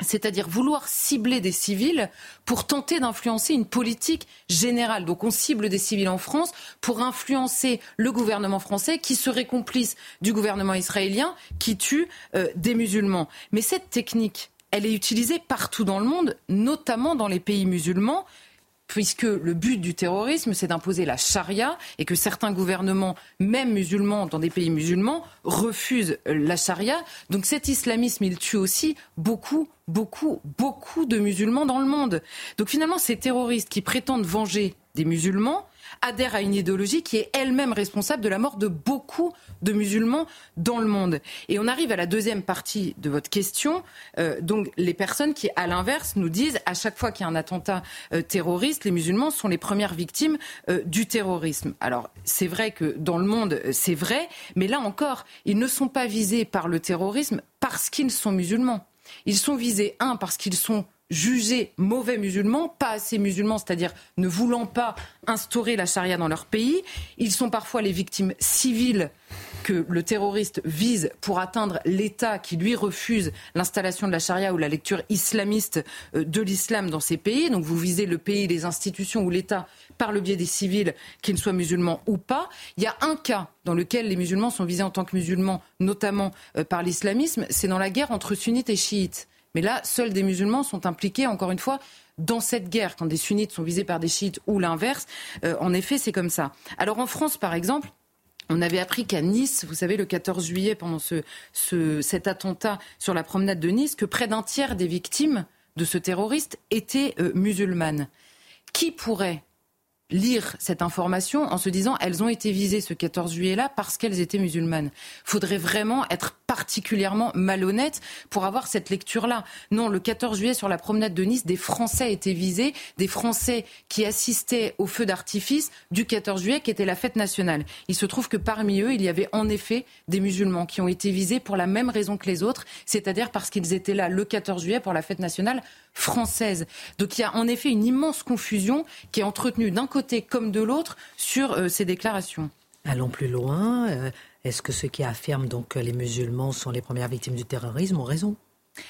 c'est-à-dire vouloir cibler des civils pour tenter d'influencer une politique générale. Donc on cible des civils en France pour influencer le gouvernement français qui serait complice du gouvernement israélien qui tue euh, des musulmans. Mais cette technique, elle est utilisée partout dans le monde, notamment dans les pays musulmans puisque le but du terrorisme, c'est d'imposer la charia et que certains gouvernements, même musulmans, dans des pays musulmans, refusent la charia. Donc cet islamisme, il tue aussi beaucoup, beaucoup, beaucoup de musulmans dans le monde. Donc finalement, ces terroristes qui prétendent venger des musulmans, adhère à une idéologie qui est elle-même responsable de la mort de beaucoup de musulmans dans le monde. Et on arrive à la deuxième partie de votre question. Euh, donc les personnes qui, à l'inverse, nous disent à chaque fois qu'il y a un attentat euh, terroriste, les musulmans sont les premières victimes euh, du terrorisme. Alors c'est vrai que dans le monde, c'est vrai, mais là encore, ils ne sont pas visés par le terrorisme parce qu'ils sont musulmans. Ils sont visés, un, parce qu'ils sont jugés mauvais musulmans, pas assez musulmans, c'est-à-dire ne voulant pas instaurer la charia dans leur pays. Ils sont parfois les victimes civiles que le terroriste vise pour atteindre l'État qui lui refuse l'installation de la charia ou la lecture islamiste euh, de l'islam dans ces pays. Donc vous visez le pays, les institutions ou l'État par le biais des civils, qu'ils soient musulmans ou pas. Il y a un cas dans lequel les musulmans sont visés en tant que musulmans, notamment euh, par l'islamisme, c'est dans la guerre entre sunnites et chiites. Mais là, seuls des musulmans sont impliqués, encore une fois, dans cette guerre, quand des sunnites sont visés par des chiites ou l'inverse. Euh, en effet, c'est comme ça. Alors en France, par exemple, on avait appris qu'à Nice, vous savez, le 14 juillet, pendant ce, cet attentat sur la promenade de Nice, que près d'un tiers des victimes de ce terroriste étaient euh, musulmanes. Qui pourrait lire cette information en se disant elles ont été visées ce 14 juillet-là parce qu'elles étaient musulmanes. Faudrait vraiment être particulièrement malhonnête pour avoir cette lecture-là. Non, le 14 juillet sur la promenade de Nice, des Français étaient visés, des Français qui assistaient au feu d'artifice du 14 juillet qui était la fête nationale. Il se trouve que parmi eux, il y avait en effet des musulmans qui ont été visés pour la même raison que les autres, c'est-à-dire parce qu'ils étaient là le 14 juillet pour la fête nationale française. Donc il y a en effet une immense confusion qui est entretenue d'un côté comme de l'autre sur euh, ces déclarations. Allons plus loin. Euh, est-ce que ceux qui affirment donc que les musulmans sont les premières victimes du terrorisme ont raison?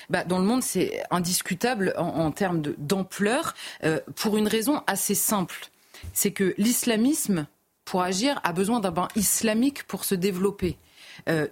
Bah, dans le monde, c'est indiscutable en, termes d'ampleur, euh, pour une raison assez simple. C'est que l'islamisme, pour agir, a besoin d'un bain islamique pour se développer.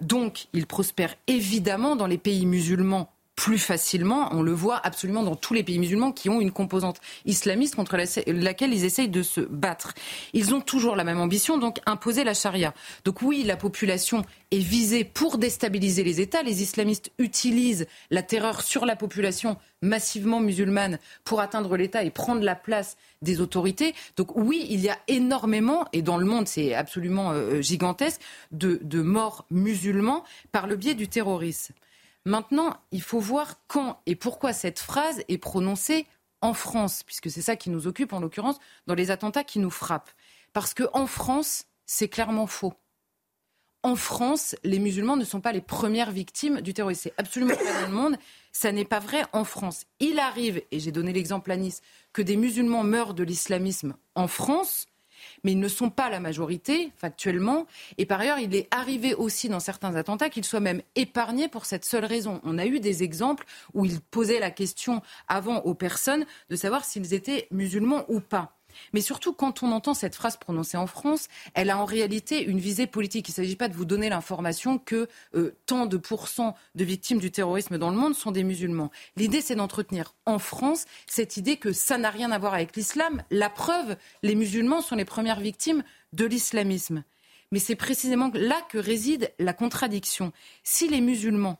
donc, il prospère évidemment dans les pays musulmans plus facilement. On le voit absolument dans tous les pays musulmans qui ont une composante islamiste contre laquelle ils essayent de se battre. Ils ont toujours la même ambition, donc imposer la charia. Donc oui, la population est visée pour déstabiliser les États. Les islamistes utilisent la terreur sur la population massivement musulmane pour atteindre l'État et prendre la place des autorités. Donc oui, il y a énormément, et dans le monde c'est absolument euh, gigantesque, de, de morts musulmans par le biais du terrorisme. Maintenant, il faut voir quand et pourquoi cette phrase est prononcée en France, puisque c'est ça qui nous occupe en l'occurrence dans les attentats qui nous frappent. Parce qu'en France, c'est clairement faux. En France, les musulmans ne sont pas les premières victimes du terrorisme. C'est absolument pas dans le monde. Ça n'est pas vrai en France. Il arrive, et j'ai donné l'exemple à Nice, que des musulmans meurent de l'islamisme en France, mais ils ne sont pas la majorité, factuellement. Et par ailleurs, il est arrivé aussi dans certains attentats qu'ils soient même épargnés pour cette seule raison. On a eu des exemples où ils posaient la question avant aux personnes de savoir s'ils étaient musulmans ou pas. Mais surtout, quand on entend cette phrase prononcée en France, elle a en réalité une visée politique. Il ne s'agit pas de vous donner l'information que euh, tant de pourcents de victimes du terrorisme dans le monde sont des musulmans. L'idée, c'est d'entretenir en France cette idée que ça n'a rien à voir avec l'islam. La preuve, les musulmans sont les premières victimes de l'islamisme. Mais c'est précisément là que réside la contradiction. Si les musulmans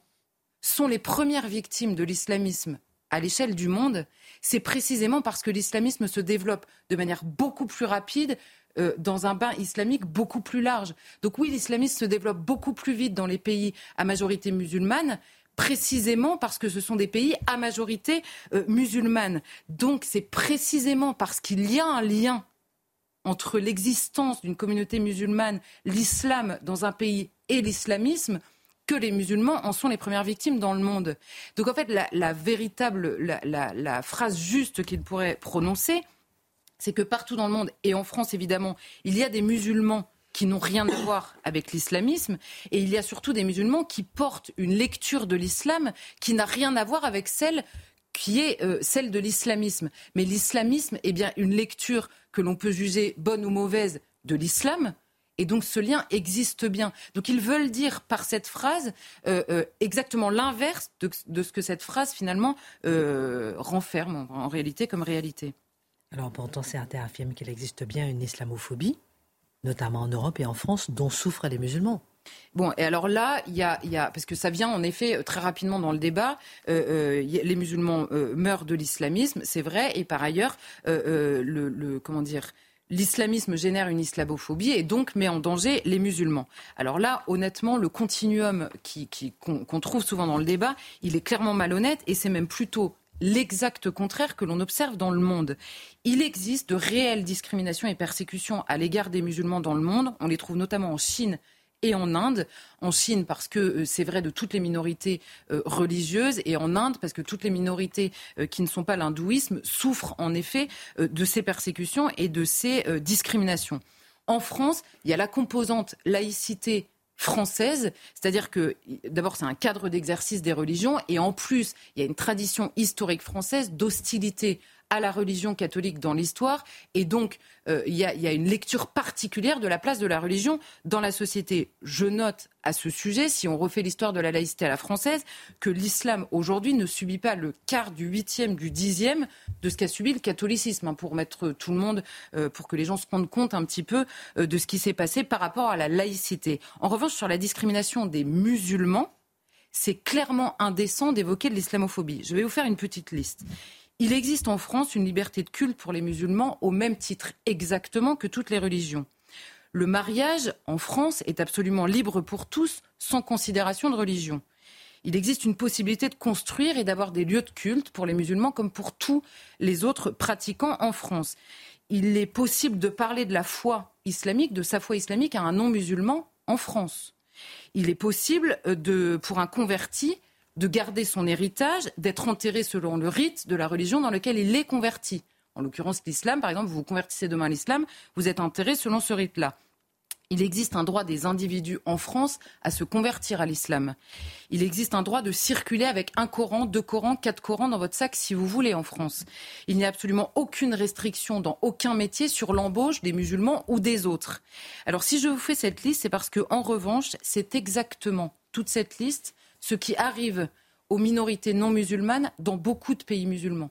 sont les premières victimes de l'islamisme à l'échelle du monde, c'est précisément parce que l'islamisme se développe de manière beaucoup plus rapide euh, dans un bain islamique beaucoup plus large. Donc oui, l'islamisme se développe beaucoup plus vite dans les pays à majorité musulmane, précisément parce que ce sont des pays à majorité euh, musulmane. Donc c'est précisément parce qu'il y a un lien entre l'existence d'une communauté musulmane, l'islam dans un pays et l'islamisme que les musulmans en sont les premières victimes dans le monde. Donc en fait, la, véritable, la, phrase juste qu'il pourrait prononcer, c'est que partout dans le monde, et en France évidemment, il y a des musulmans qui n'ont rien à voir avec l'islamisme, et il y a surtout des musulmans qui portent une lecture de l'islam qui n'a rien à voir avec celle qui est euh, celle de l'islamisme. Mais l'islamisme est bien une lecture que l'on peut juger bonne ou mauvaise de l'islam, et donc ce lien existe bien. Donc ils veulent dire par cette phrase euh, euh, exactement l'inverse de, ce que cette phrase finalement euh, renferme en, réalité comme réalité. Alors pourtant certains affirment qu'il existe bien une islamophobie, notamment en Europe et en France, dont souffrent les musulmans. Bon, et alors là, il y a, parce que ça vient en effet très rapidement dans le débat, les musulmans meurent de l'islamisme, c'est vrai, et par ailleurs, le, comment dire, l'islamisme génère une islamophobie et donc met en danger les musulmans. Alors là, honnêtement, le continuum qu'on trouve souvent dans le débat, il est clairement malhonnête et c'est même plutôt l'exact contraire que l'on observe dans le monde. Il existe de réelles discriminations et persécutions à l'égard des musulmans dans le monde. On les trouve notamment en Chine et en Inde. En Chine, parce que euh, c'est vrai de toutes les minorités euh, religieuses, et en Inde, parce que toutes les minorités euh, qui ne sont pas l'hindouisme souffrent en effet de ces persécutions et de ces discriminations. En France, il y a la composante laïcité française, c'est-à-dire que d'abord c'est un cadre d'exercice des religions et en plus il y a une tradition historique française d'hostilité à la religion catholique dans l'histoire. Et donc, euh, il y, a une lecture particulière de la place de la religion dans la société. Je note à ce sujet, si on refait l'histoire de la laïcité à la française, que l'islam aujourd'hui ne subit pas le quart du huitième, du dixième de ce qu'a subi le catholicisme, hein, pour mettre tout le monde, euh, pour que les gens se rendent compte un petit peu euh, de ce qui s'est passé par rapport à la laïcité. En revanche, sur la discrimination des musulmans, c'est clairement indécent d'évoquer de l'islamophobie. Je vais vous faire une petite liste. Il existe en France une liberté de culte pour les musulmans au même titre exactement que toutes les religions. Le mariage en France est absolument libre pour tous, sans considération de religion. Il existe une possibilité de construire et d'avoir des lieux de culte pour les musulmans comme pour tous les autres pratiquants en France. Il est possible de parler de la foi islamique, de sa foi islamique à un non-musulman en France. Il est possible de, pour un converti de garder son héritage, d'être enterré selon le rite de la religion dans lequel il est converti. En l'occurrence, l'islam, par exemple, vous vous convertissez demain à l'islam, vous êtes enterré selon ce rite-là. Il existe un droit des individus en France à se convertir à l'islam. Il existe un droit de circuler avec un Coran, deux Corans, quatre Corans dans votre sac si vous voulez en France. Il n'y a absolument aucune restriction dans aucun métier sur l'embauche des musulmans ou des autres. Alors si je vous fais cette liste, c'est parce que revanche, c'est exactement toute cette liste ce qui arrive aux minorités non musulmanes dans beaucoup de pays musulmans.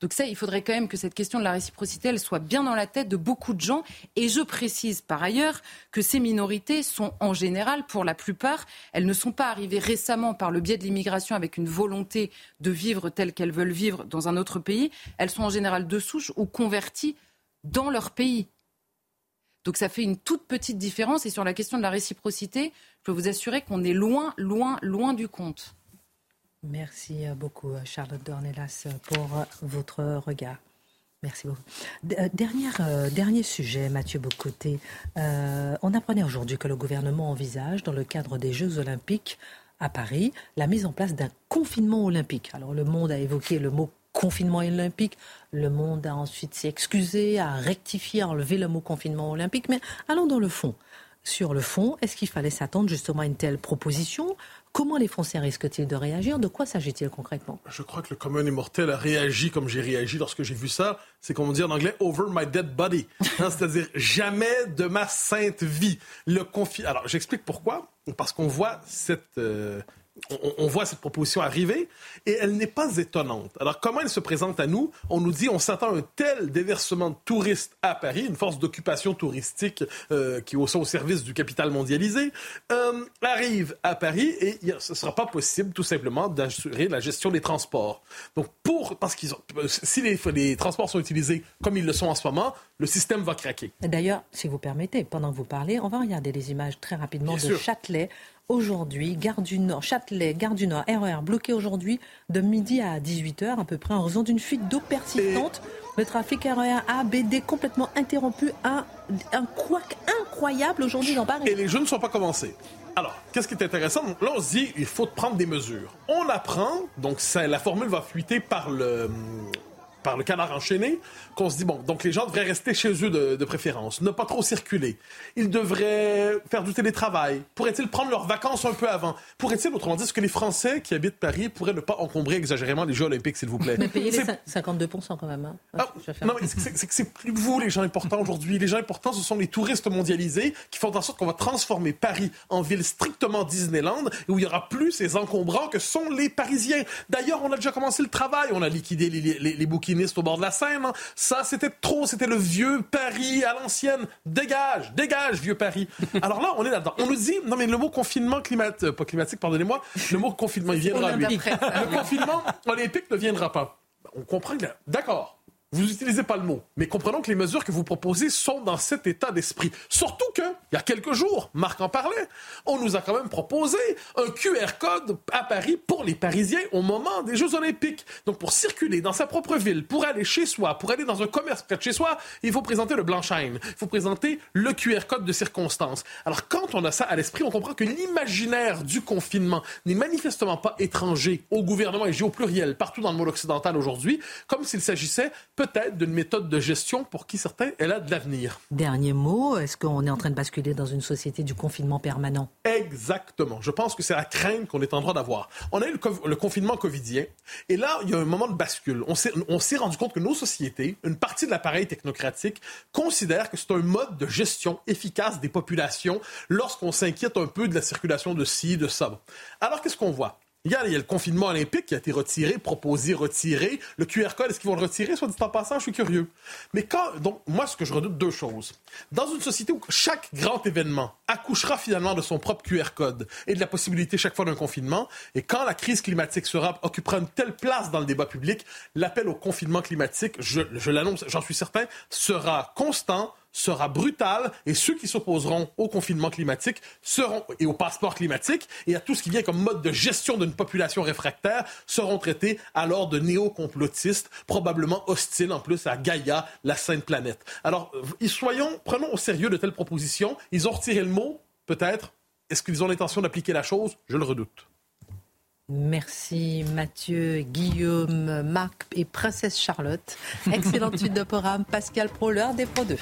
Donc ça, il faudrait quand même que cette question de la réciprocité, elle soit bien dans la tête de beaucoup de gens. Et je précise par ailleurs que ces minorités sont en général, pour la plupart, elles ne sont pas arrivées récemment par le biais de l'immigration avec une volonté de vivre telle qu'elles veulent vivre dans un autre pays. Elles sont en général de souche ou converties dans leur pays. Donc ça fait une toute petite différence. Et sur la question de la réciprocité, je peux vous assurer qu'on est loin, loin, loin du compte. Merci beaucoup, Charlotte Dornelas, pour votre regard. Merci beaucoup. Euh, euh, dernier sujet, Mathieu Bocoté. Euh, on apprenait aujourd'hui que le gouvernement envisage, dans le cadre des Jeux Olympiques à Paris, la mise en place d'un confinement olympique. Alors le monde a évoqué le mot confinement olympique. Le monde a ensuite s'est excusé, a rectifié, a enlevé le mot confinement olympique. Mais allons dans le fond. Sur le fond, est-ce qu'il fallait s'attendre justement à une telle proposition? Comment les Français risquent-ils de réagir? De quoi s'agit-il concrètement? Je crois que le commun immortel a réagi comme j'ai réagi lorsque j'ai vu ça. C'est comme on dit en anglais, over my dead body. Hein, c'est-à-dire jamais de ma sainte vie. Le confi... Alors, j'explique pourquoi. Parce qu'on voit cette... Euh, on, voit cette proposition arriver et elle n'est pas étonnante. Alors, comment elle se présente à nous? On nous dit on s'attend à un tel déversement de touristes à Paris, une force d'occupation touristique euh, qui est au, service du capital mondialisé, euh, arrive à Paris et ce ne sera pas possible tout simplement d'assurer la gestion des transports. Donc, pour, parce qu'ils si les, les transports sont utilisés comme ils le sont en ce moment, le système va craquer. D'ailleurs, si vous permettez, pendant que vous parlez, on va regarder les images très rapidement de Châtelet aujourd'hui, Gare du Nord, Châtelet, Gare du Nord, RER, e bloqué aujourd'hui de midi à 18h à peu près en raison d'une fuite d'eau persistante. Le trafic RER e A, B, D complètement interrompu. Un, un couac incroyable aujourd'hui dans Paris. Et les jeux ne sont pas commencés. Alors, qu'est-ce qui est intéressant? Là, on se dit, il faut prendre des mesures. On apprend, donc la formule va fuiter par le, par le canard enchaîné, qu'on se dit, bon, donc les gens devraient rester chez eux de, préférence, ne pas trop circuler. Ils devraient faire du télétravail. Pourraient-ils prendre leurs vacances un peu avant? Pourraient-ils, autrement dit, ce que les Français qui habitent Paris pourraient ne pas encombrer exagérément les Jeux olympiques, s'il vous plaît? Mais payer les 52 quand même. Hein. Ah, non, mais c'est que c'est plus vous, les gens importants aujourd'hui. Les gens importants, ce sont les touristes mondialisés qui font en sorte qu'on va transformer Paris en ville strictement Disneyland, où il n'y aura plus ces encombrants que sont les Parisiens. D'ailleurs, on a déjà commencé le travail. On a liquidé les, les, les au bord de la Seine. Hein. Ça, c'était trop. C'était le vieux Paris à l'ancienne. Dégage, dégage, vieux Paris. Alors là, on est là-dedans. On nous dit, non mais le mot confinement climatique, euh, pas climatique, pardonnez-moi, le mot confinement, il viendra, lui. Le confinement olympique ne viendra pas. On comprend que, d'accord, vous n'utilisez pas le mot. Mais comprenons que les mesures que vous proposez sont dans cet état d'esprit. Surtout que, il y a quelques jours, Marc en parlait, on nous a quand même proposé un QR code à Paris pour les Parisiens au moment des Jeux Olympiques. Donc, pour circuler dans sa propre ville, pour aller chez soi, pour aller dans un commerce près de chez soi, il faut présenter le Blanchine. Il faut présenter le QR code de circonstance. Alors, quand on a ça à l'esprit, on comprend que l'imaginaire du confinement n'est manifestement pas étranger au gouvernement et au pluriel partout dans le monde occidental aujourd'hui, comme s'il s'agissait peut-être d'une méthode de gestion pour qui certains, elle a de l'avenir. Dernier mot, est-ce qu'on est en train de basculer dans une société du confinement permanent? Exactement. Je pense que c'est la crainte qu'on est en droit d'avoir. On a eu le, confinement covidien, et là, il y a un moment de bascule. On s'est rendu compte que nos sociétés, une partie de l'appareil technocratique, considère que c'est un mode de gestion efficace des populations lorsqu'on s'inquiète un peu de la circulation de ci, de ça. Alors, qu'est-ce qu'on voit? Il y, a, le confinement olympique qui a été retiré, proposé, retiré. Le QR code, est-ce qu'ils vont le retirer? Soit dit en passant, je suis curieux. Mais quand, donc, moi, ce que je redoute, deux choses. Dans une société où chaque grand événement accouchera finalement de son propre QR code et de la possibilité chaque fois d'un confinement, et quand la crise climatique sera, occupera une telle place dans le débat public, l'appel au confinement climatique, je l'annonce, j'en suis certain, sera constant, sera brutal et ceux qui s'opposeront au confinement climatique seront, et au passeport climatique et à tout ce qui vient comme mode de gestion d'une population réfractaire seront traités alors de néo-complotistes, probablement hostiles en plus à Gaïa, la sainte planète. Alors, soyons, prenons au sérieux de telles propositions. Ils ont retiré le mot, peut-être. Est-ce qu'ils ont l'intention d'appliquer la chose? Je le redoute. Merci Mathieu, Guillaume, Marc et Princesse Charlotte. Excellente suite de programme. Pascal Pro, l'heure des Pro 2.